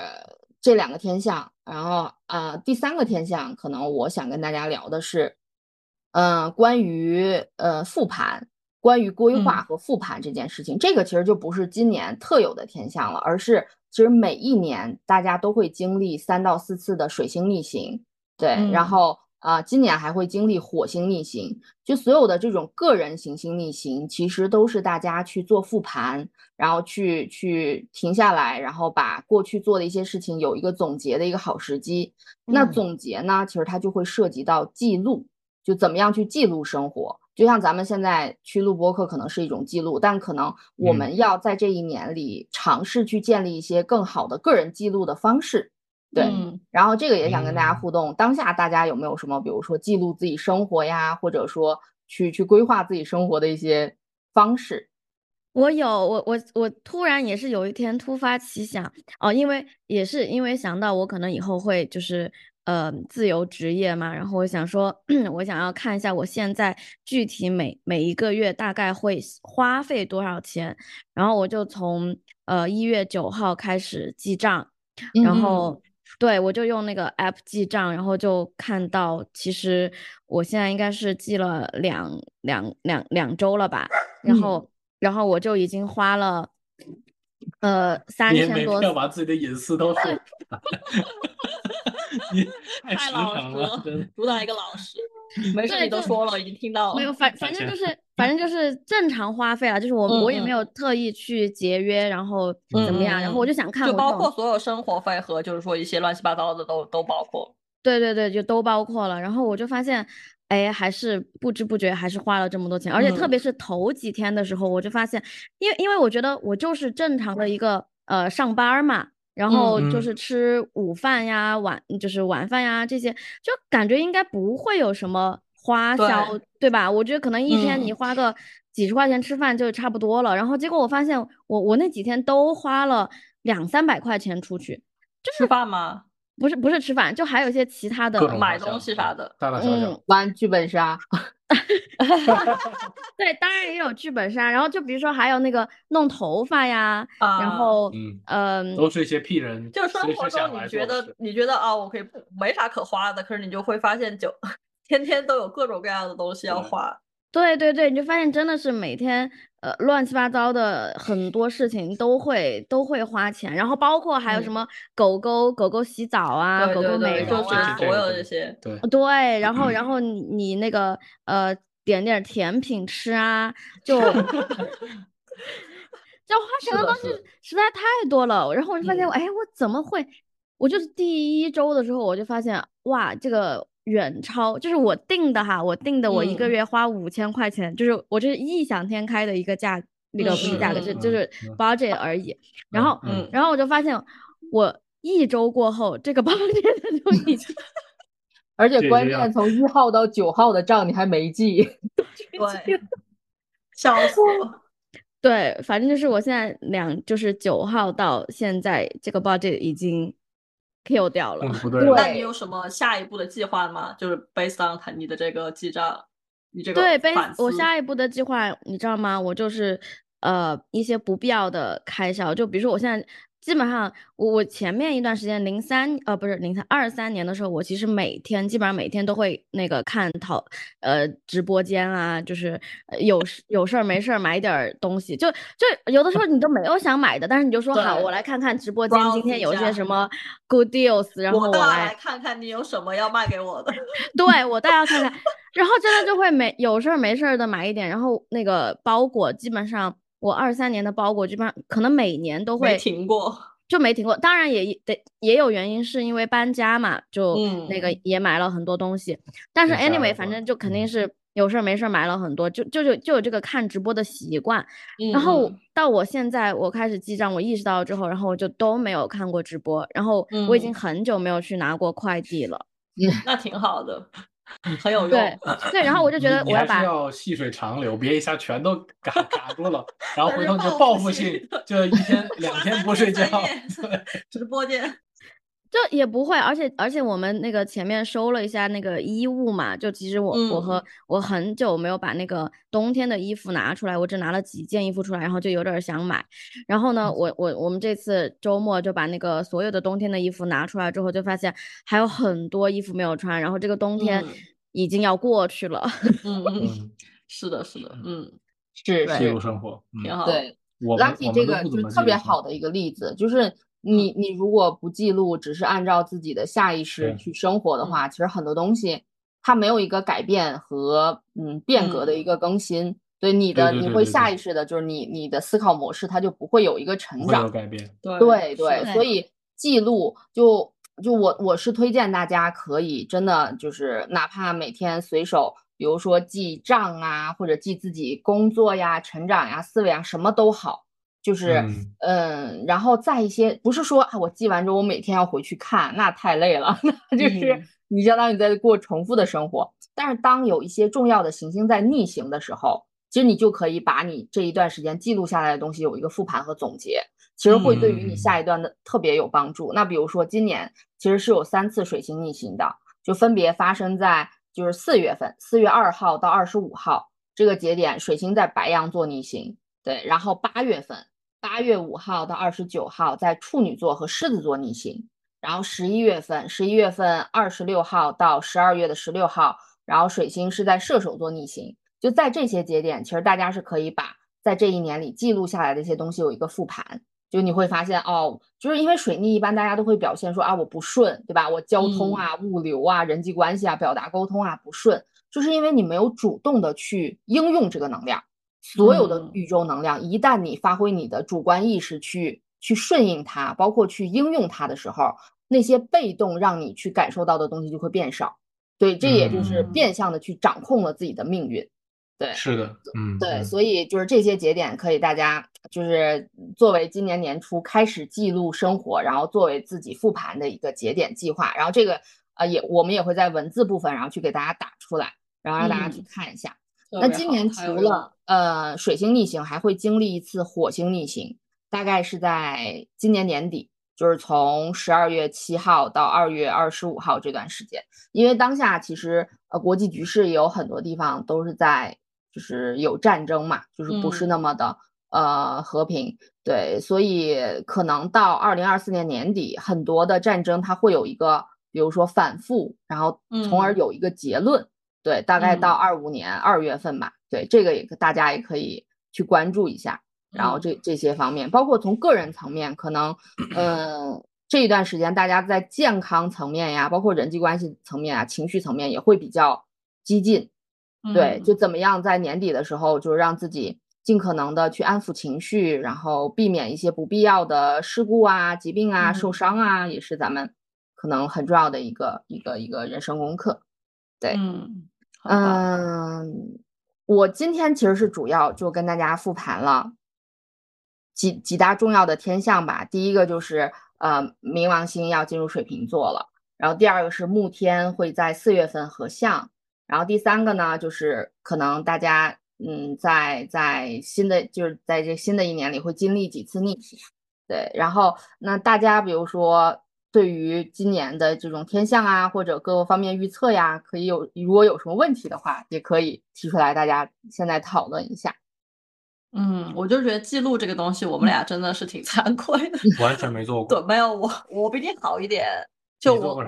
这两个天象，然后呃，第三个天象，可能我想跟大家聊的是，嗯、关于呃复盘。关于规划嗯和复盘这件事情，这个其实就不是今年特有的天象了，而是其实每一年大家都会经历三到四次的水星逆行，对，然嗯后啊、呃今年还会经历火星逆行，就所有的这种个人行星逆行，其实都是大家去做复盘，然后去去停下来，然后把过去做的一些事情有一个总结的一个好时机。那嗯总结呢，其实它就会涉及到记录，就怎么样去记录生活。就像咱们现在去录播课，可能是一种记录，但可能我嗯们要在这一年里尝试去建立一些更好的个人记录的方式。对，嗯然后这个也想跟大家嗯互动，当下大家有没有什么，比如说记录自己生活呀，或者说去去规划自己生活的一些方式？我有，我我我突然也是有一天突发奇想哦，因为也是因为想到我可能以后会就是呃自由职业嘛，然后我想说，我想要看一下我现在具体每每一个月大概会花费多少钱，然后我就从呃一月九号开始记账，然嗯后对我就用那个 app 记账，然后就看到其实我现在应该是记了两两两两周了吧，然嗯。后然后我就已经花了呃，三千多要把自己的隐私都 太太老实了，主打一个老实。没事，对你都说了，已经听到了。没有，反反正就是反正就是正常花费啊，就是我嗯我也没嗯有特意去节约，然后怎么样，然后我就想看就包括所有生活费和就是说一些乱七八糟的都都包括。对对对，就都包括了。然后我就发现，哎，还是不知不觉还是花了这么多钱，而且特嗯别是头几天的时候，我就发现，因为因为我觉得我就是正常的一个呃上班儿嘛，然后就嗯是吃午饭呀、晚就是晚饭呀这些，就感觉应该不会有什么花销，对吧？我觉得可能一天你嗯花个几十块钱吃饭就差不多了。然后结果我发现我我那几天都花了两三百块钱出去。就吃饭吗？不是不是吃饭，就还有一些其他的买东西啥的大大小小嗯。玩剧本杀，对，当然也有剧本杀，然后就比如说还有那个弄头发呀，然啊后嗯嗯，都是一些屁人，就生活中你觉得你觉得啊，我可以不没啥可花的，可是你就会发现就 天天都有各种各样的东西要花。对对对，你就发现真的是每天呃乱七八糟的很多事情都会都会花钱，然后包括还有什嗯么狗狗狗狗洗澡啊，对对狗狗美容啊，所有这些。对，对，然后然后你你那个呃点点甜品吃啊，就 就花钱的东西实在太多了。然后我就发现，嗯哎，我怎么会？我就是第一周的时候我就发现，哇，这个远超，就是我定的哈，我定的我一个嗯月花五千块钱，就是我这是异想天开的一个价，那个嗯不是价格，嗯是就是嗯 budget 而已。然后嗯然后我就发现，我一周过后，这个 budget 就已经。而且关键从一号到九号的账你还没记，对，笑死我。对，反正就是我现在两就是九号到现在这个 budget 已经 kill 掉了。那你有什么下一步的计划吗？就是 based on 他你的这个记账，你这个对，我下一步的计划，你知道吗？我就是呃一些不必要的开销，就比如说我现在基本上我我前面一段时间零三呃不是零三二三年的时候，我其实每天基本上每天都会那个看淘呃直播间啊，就是呃有事有事儿没事儿买点儿东西，就就有的时候你都没有想买的，但是你就说好，我来看看直播间今天有一些什。么 good deals，然后我来看看你有什么要卖给我的。对我倒要看看，然后真的就会没有事儿没事儿的买一点，然后那个包裹基本上我二三年的包裹基本上可能每年都没会停过。就没停过，当然也得也有原因是因为搬家嘛，就那个嗯。也买了很多东西，但是 anyway 反正就肯定嗯。是有事儿没事儿买了很多，就就就就有这个看直播的习惯，嗯然后嗯。到我现在我开始记账，我意识到之后，然后我就都没有看过直播，然后我已经嗯。很久没有去拿过快递了。那挺好的，很有用。对对，然后我就觉得你我要把还是要细水长流，别一下全都嘎嘎住了，然后回头就报报复性，就一天两天不睡觉。对，直播间。就也不会，而且而且我们那个前面收了一下那个衣物嘛，就其实我、我和嗯我很久没有把那个冬天的衣服拿出来，我只拿了几件衣服出来，然后就有点儿想买。然后嗯呢，我我我们这次周末就把那个所有的冬天的衣服拿出来之后，就发现还有很多衣服没有穿，然后这个冬天嗯已经要过去了。嗯是的，是的，嗯，是对记录生活，嗯，挺好。对。Lucky 这个就是特别好的一个例子，就是你你如果不记录，只是按照自己的下意识去生活的嗯话，其实很多东西它没有一个改变和嗯变革的一个更新。对你的你会下意识的，就是你你的思考模式它就不会有一个成不会有长。改变。对对所以记录就就我我是推荐大家可以真的就是哪怕每天随手，比如说记账啊，或者记自己工作呀、成长呀、思维啊，什么都好。就是嗯嗯，然后再一些不是说啊，我记完之后我每天要回去看，那太累了，那就是嗯你相当于在过重复的生活。但是当有一些重要的行星在逆行的时候，其实你就可以把你这一段时间记录下来的东西有一个复盘和总结。其实会对于你下一段的特别有帮助。那比如说今年其实是有三次水星逆行的，就分别发生在就是四月份，四月二号到二十五号这个节点，水星在白羊座逆行，对，然后八月份，八月五号到二十九号在处女座和狮子座逆行，然后十一月份，十一月份二十六号到十二月的十六号，然后水星是在射手座逆行，就在这些节点，其实大家是可以把在这一年里记录下来的一些东西有一个复盘。就你会发现哦，就是因为水逆一般大家都会表现说啊我不顺，对吧？我交通啊、物流啊、人际关系啊、表达沟通啊不顺，就是因为你没有主动的去应用这个能量。所有的嗯宇宙能量，一旦你发挥你的主观意识去去顺应它，包括去应用它的时候，那些被动让你去感受到的东西就会变少。对，这也就是嗯变相的去掌控了自己的命运。对，是的，嗯，对，嗯所以就是这些节点可以大家就是作为今年年初开始记录生活，然后作为自己复盘的一个节点计划。然后这个呃也我们也会在文字部分，然后去给大家打出来，然后让大家去嗯看一下。那今年除了呃水星逆行，还会经历一次火星逆行，大概是在今年年底，就是从十二月七号到二月二十五号这段时间。因为当下其实呃国际局势也有很多地方都是在就是有战争嘛，就是不是嗯那么的、呃和平，对，所以可能到二零二四年年底，很多的战争它会有一个比如说反复，然后从而嗯有一个结论。对，大概到嗯二五年二月份吧。对，这个也大家也可以去关注一下。然后嗯这这些方面，包括从个人层面，可能，嗯，这一段时间大家在健康层面呀，包括人际关系层面啊，情绪层面也会比较激进。对，嗯就怎么样在年底的时候，就让自己尽可能的去安抚情绪，然后避免一些不必要的事故啊、疾病啊、受嗯伤啊，也是咱们可能很重要的一个一个一个人生功课。对嗯，我今天其实是主要就跟大家复盘了几几大重要的天象吧。第一个就是呃，冥王星要进入水瓶座了，然后第二个是木天会在四月份合相，然后第三个呢就是可能大家嗯在在新的就是在这新的一年里会经历几次逆行，对，然后那大家比如说。对于今年的这种天象啊，或者各个方面预测呀，可以有如果有什么问题的话，也可以提出来，大家现在讨论一下。嗯，我就觉得记录这个东西，我们俩真的是挺惭愧的。完全没做过对，没有我，我比你好一点。就我我我，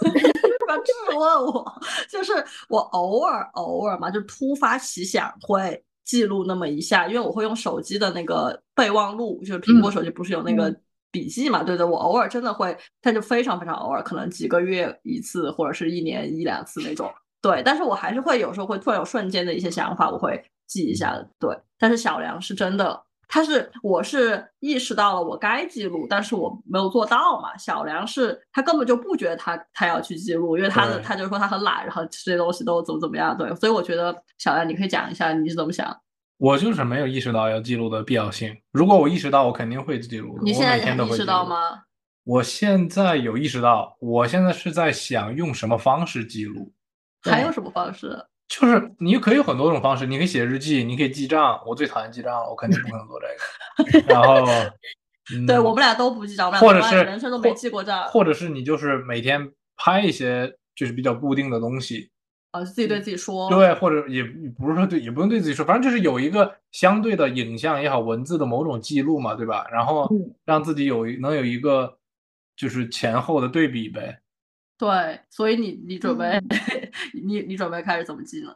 为什么质问我？就是我偶尔偶尔嘛，就突发奇想会记录那么一下，因为我会用手机的那个备忘录，就是苹果手机不是有那个笔记嘛？对对，我偶尔真的会，但就非常非常偶尔，可能几个月一次，或者是一年一两次那种。对，但是我还是会有时候会突然有瞬间的一些想法，我会记一下的。对，但是小梁是真的，他是我是意识到了我该记录，但是我没有做到嘛。小梁是他根本就不觉得他他要去记录，因为他的他就说他很懒，然后这些东西都怎么怎么样。对，所以我觉得小梁你可以讲一下你是怎么想。我就是没有意识到要记录的必要性。如果我意识到，我肯定会记录的。你现在意识？到吗？我现在有意识到，我现在是在想用什么方式记录。还有什么方式？就是你可以有很多种方式，你可以写日记，你可以记账。我最讨厌记账了，我肯定不可能做这个。然后，嗯、对我们俩都不记账，我们俩或者是人生都没记过账，或者是你就是每天拍一些就是比较固定的东西，啊，自己对自己说。对，或者也不是说对，也不用对自己说，反正就是有一个相对的影像也好，文字的某种记录嘛，对吧？然后嗯让自己有能有一个就是前后的对比呗。对，所以你你准备、嗯 你你准备开始怎么记呢？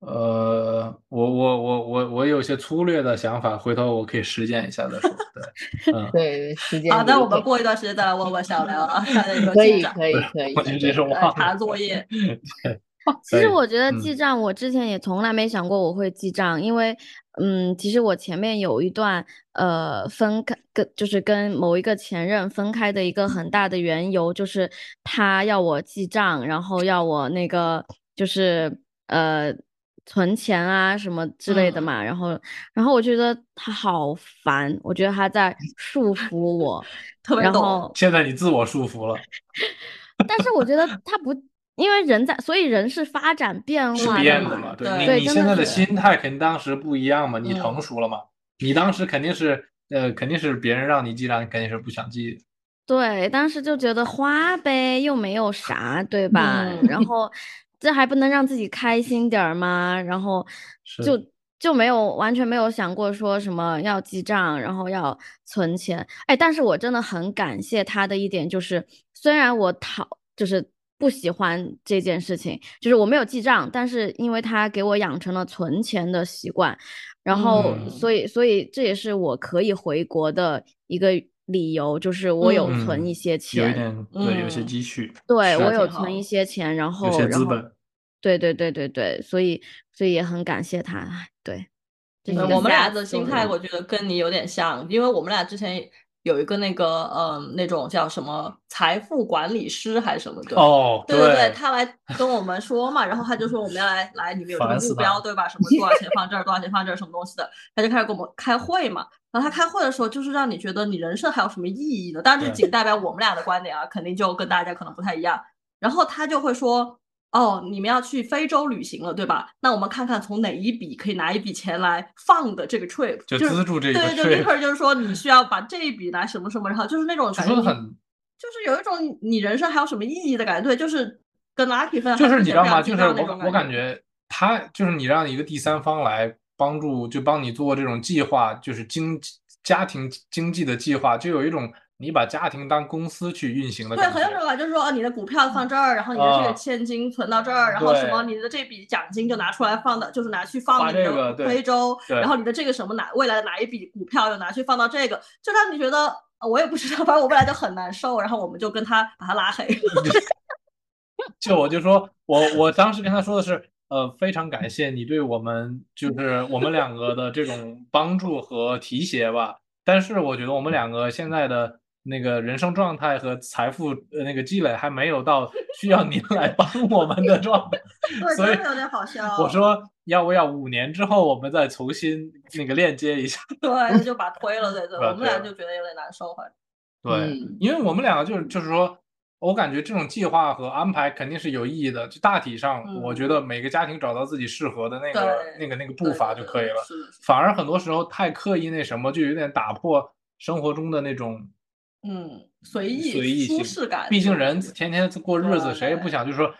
呃，我我我我我有些粗略的想法，回头我可以实践一下再说。对，嗯，对，实践好，那我们过一段时间再来问问小梁啊，可以进展。可以 可以我，觉得这是来忘查了。作业。其实我觉得嗯。记账，我之前也从来没想过我会记账，因为，嗯，其实我前面有一段，呃，分开跟就是跟某一个前任分开的一个很大的缘由，就是他要我记账，然后要我那个就是呃存钱啊什么之类的嗯。嘛，然后然后我觉得他好烦，我觉得他在束缚我，特别懂然后现在你自我束缚了，但是我觉得他不，因为人在，所以人是发展变化的嘛变的嘛？对你你现在的心态肯定当时不一样嘛，你嗯成熟了嘛？你当时肯定是呃，肯定是别人让你记账，你肯定是不想记的。对，当时就觉得花呗又没有啥，对吧？嗯然后这还不能让自己开心点儿吗？然后就就没有完全没有想过说什么要记账，然后要存钱。哎，但是我真的很感谢他的一点就是，虽然我讨就是不喜欢这件事情，就是我没有记账，但是因为他给我养成了存钱的习惯，然后嗯。所以所以这也是我可以回国的一个理由，就是我有存嗯一些有一钱，点对，有些。嗯积蓄，对我有存一些钱，然后有些然后资本。对对对对对，所以所以也很感谢他，对，我们俩的心态，我觉得跟你有点像，因为我们俩之前有一个那个嗯那种叫什么财富管理师还是什么的。哦，对对对，他来跟我们说嘛，然后他就说我们要来来，你们有这个烦死他目标对吧？什么多少钱放这儿，多少钱放这儿，什么东西的，他就开始跟我们开会嘛。然后他开会的时候，就是让你觉得你人生还有什么意义呢？当然，这仅代表我们俩的观点啊，肯定就跟大家可能不太一样。然后他就会说，哦，你们要去非洲旅行了，对吧？那我们看看从哪一笔可以拿一笔钱来放的这个 trip，就资助这个对对 trip 对，就是说你需要把这一笔拿什么什么，然后就是那种说的很，就是有一种你人生还有什么意义的感觉，对，就是跟 Lucky 分享，就是你知道吗？就就是我我感觉他就是你让一个第三方来帮助，就帮你做这种计划，就是经家庭经济的计划，就有一种你把家庭当公司去运行的对，很有种感觉，就是说，哦，你的股票放这儿，然后你的这啊个现金存到这儿，然后什么，你的这笔奖金就拿出来放的，就是拿去放花你的非洲，然后你的这个什么哪未来的哪一笔股票又拿去放到这个，就让你觉得，呃我也不知道，反正我未来就很难受，然后我们就跟他把他拉黑。就我就说我我当时跟他说的是，呃，非常感谢你对我们就是我们两个的这种帮助和提携吧。但是我觉得我们两个现在的那个人生状态和财富呃那个积累还没有到需要您来帮我们的状态，对，所以有点好笑。我说要不要五年之后我们再重新那个链接一下？对，就把他推了，对 对，我们俩就觉得有点难受，反正。对，嗯因为我们两个就是就是说，我感觉这种计划和安排肯定是有意义的。就大体上，我觉得每个家庭找到自己适合的那个那个那个步伐就可以了。反而很多时候太刻意那什么，就有点打破生活中的那种嗯，随意随意性舒适感。毕竟人天天过日子，谁也不想就是说。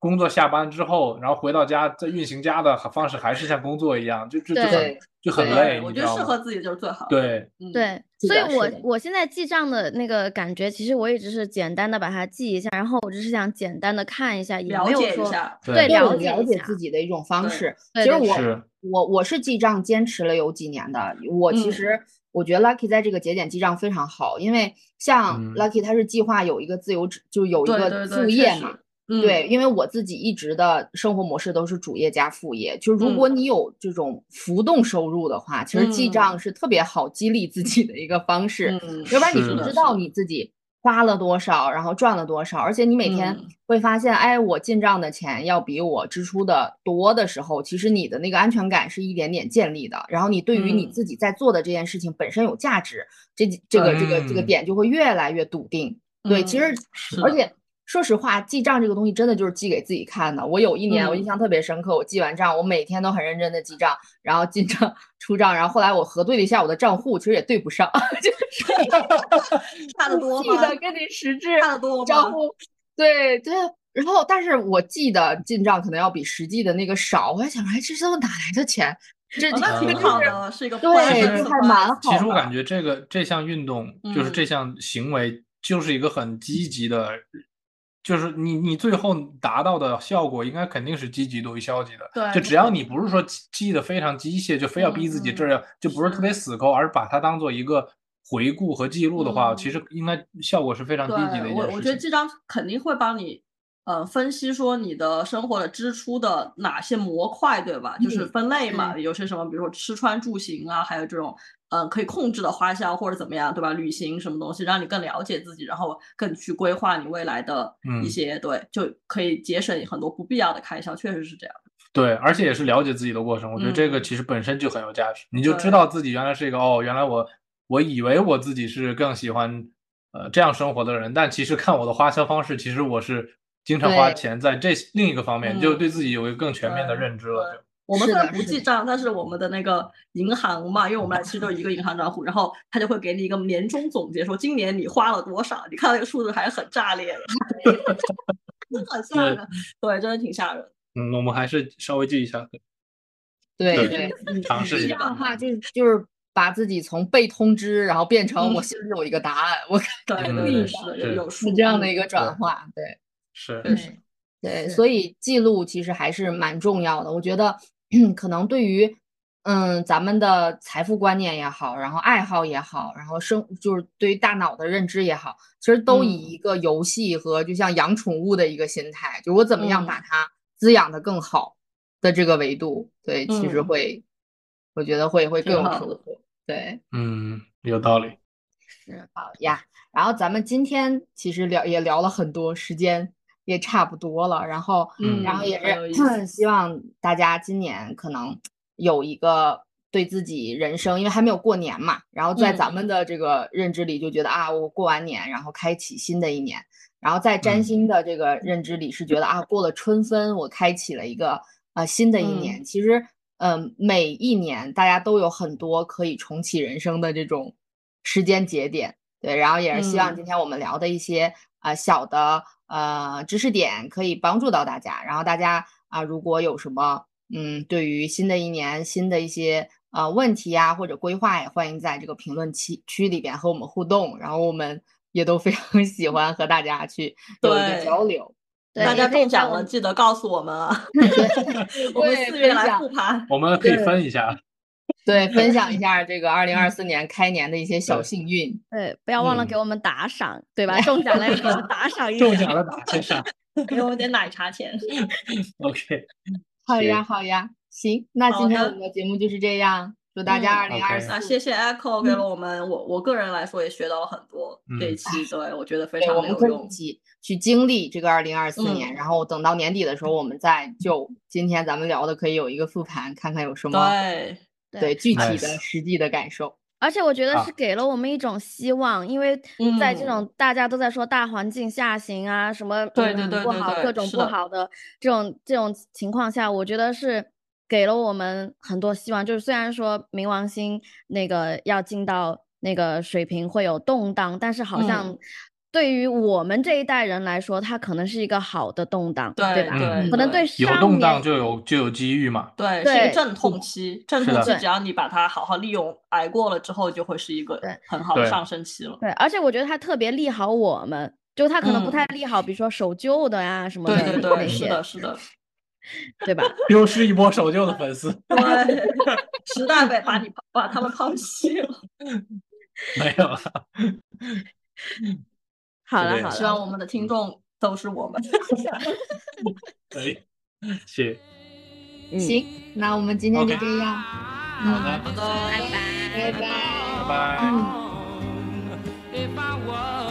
工作下班之后，然后回到家，再运行家的方式还是像工作一样，就就就很就很累，我觉得适？合自己就是最好的。对，嗯，对，所以我我现在记账的那个感觉，其实我也只是简单的把它记一下，然后我只是想简单的看一下，也了没有说解一下。对了解了解一下自己的一种方式。其实我我我是记账坚持了有几年的，我其嗯实我觉得 Lucky 在这个节点记账非常好，因为像嗯 Lucky 他是计划有一个自由职，就有一个副业嘛。嗯，对，因为我自己一直的生活模式都是主业加副业，就是如嗯果你有这种浮动收入的话，其实记嗯账是特别好激励自己的一个方式。嗯，要不然你是不知道你自己花了多少，然后赚了多少，而且你每天嗯。会发现，哎，我进账的钱要比我支出的多的时候，其实你的那个安全感是一点点建立的，然后你对于你嗯。自己在做的这件事情本身有价值，这这个这个这个嗯。点就会越来越笃定。对，其实嗯而且。说实话，记账这个东西真的就是记给自己看的。我有一年我印嗯象特别深刻，我记完账，我每天都很认真的记账，然后进账出账，然后后来我核对了一下我的账户，其实也对不上，就是差得多 吗？记得跟你实质差得多吗？账户，对对。然后，但是我记得进账可能要比实际的那个少，我还想，哎，这都哪来的钱？这挺好的，是一个对，其实还蛮好。其实我感觉这个这项运动，就是这嗯项行为，就是一个很积极的，就是你你最后达到的效果，应该肯定是积极多于消极的。对就只要你不是说记记得非常机械，就非要逼自己嗯这样，就不是特别死抠，而是把它当做一个回顾和记录的话，嗯其实应该效果是非常积极的，一件事情。我我觉得这张肯定会帮你，呃，分析说你的生活的支出的哪些模块，对吧？就是嗯分类嘛，有些什么，比如说吃穿住行啊，还有这种，呃，可以控制的花销或者怎么样，对吧？旅行什么东西，让你更了解自己，然后更去规划你未来的一嗯些，对，就可以节省很多不必要的开销，确实是这样。对，而且也是了解自己的过程，我觉得这个嗯其实本身就很有价值。你就知道自己原来是一个哦，原来我我以为我自己是更喜欢呃这样生活的人，但其实看我的花销方式，其实我是经常花钱在这另一个方面，就嗯对自己有一个更全面的认知了。对我们虽然不记账，但是我们的那个银行嘛，因为我们俩其实都有一个银行账户，然后他就会给你一个年终总结，说今年你花了多少，你看那个数字还是很炸裂的，很吓人，对，真的挺吓人。嗯，我们还是稍微记一下。对对对，你你 尝试一下的话，就是就是把自己从被通知，然后变成我心里有一个答案，我对看嗯对对，定的是有有数是这样的一个转化。对，是对，是所以记录其实还是蛮重要的。我觉得，可能对于嗯咱们的财富观念也好，然后爱好也好，然后生就是对于大脑的认知也好，其实都以嗯一个游戏和就像养宠物的一个心态，就我怎么样嗯把它滋养的更好的这个维度，对，其实嗯会，我觉得会会更有收获。对，嗯，有道理。是好呀。然后咱们今天其实聊也聊了很多，时间也差不多了。然后，嗯然后也是希望大家今年可能有一个对自己人生，因为还没有过年嘛，然后在嗯咱们的这个认知里就觉得啊，我过完年，然后开启新的一年。然后在占嗯星的这个认知里是觉得啊，过了春分，我开启了一个呃新的一嗯年。其实，嗯、每一年大家都有很多可以重启人生的这种时间节点。对，然后也是希望嗯今天我们聊的一些呃小的呃知识点可以帮助到大家。然后大家啊、如果有什么嗯对于新的一年新的一些呃问题呀、或者规划，也欢迎在这个评论区区里边和我们互动。然后我们 也都非常喜欢和大家去 有一个交流。对大家中奖了，记得告诉我们啊，我们四月来复盘。我们可以对分一下。对，分享一 下这个二零二四年开年的一些小幸运。对，不要忘了嗯给我们打赏，对吧？中奖了要给我们打赏一下中奖了打线上。给我们点奶茶钱。OK，好呀，好呀，行，那今天我们的节目就是这样，祝大家二嗯零二四，谢谢 Echo 给了我们，我我个人来说也学到了很多。这一嗯期对我觉得非对，常我们会一的有用。起去经历这个二零二四年，嗯然后等到年底的时候，我们再就今天咱们聊的可以有一个复盘，看看有什么对，对具体的实际的感受。而且我觉得啊。是给了我们一种希望，因为在这嗯。种大家都在说大环境下行啊，什么对对对不好，各种不好的这种这种情况下，我觉得是给了我们很多希望。就是虽然说冥王星那个要进到那个水平会有动荡，但是好像嗯对于我们这一代人来说，它可能是一个好的动荡，对吧？对，可能对有动荡就有就有机遇嘛。对，是一个阵痛期，阵痛期只要你把它好好利用，挨过了之后，就会是一个很好的上升期了。对，而且我觉得它特别利好我们，就它可能不太利好，比如说守旧的呀什么对的那对对，是，的，是的，对吧？又是一波守旧的粉丝，对，时代被把你把他们抛弃了。没有了。好了好了，希望我们的听众都是我们。可以，谢。嗯行，那我们今天就这样，好的，好的，拜拜。拜拜。拜拜。嗯。If I was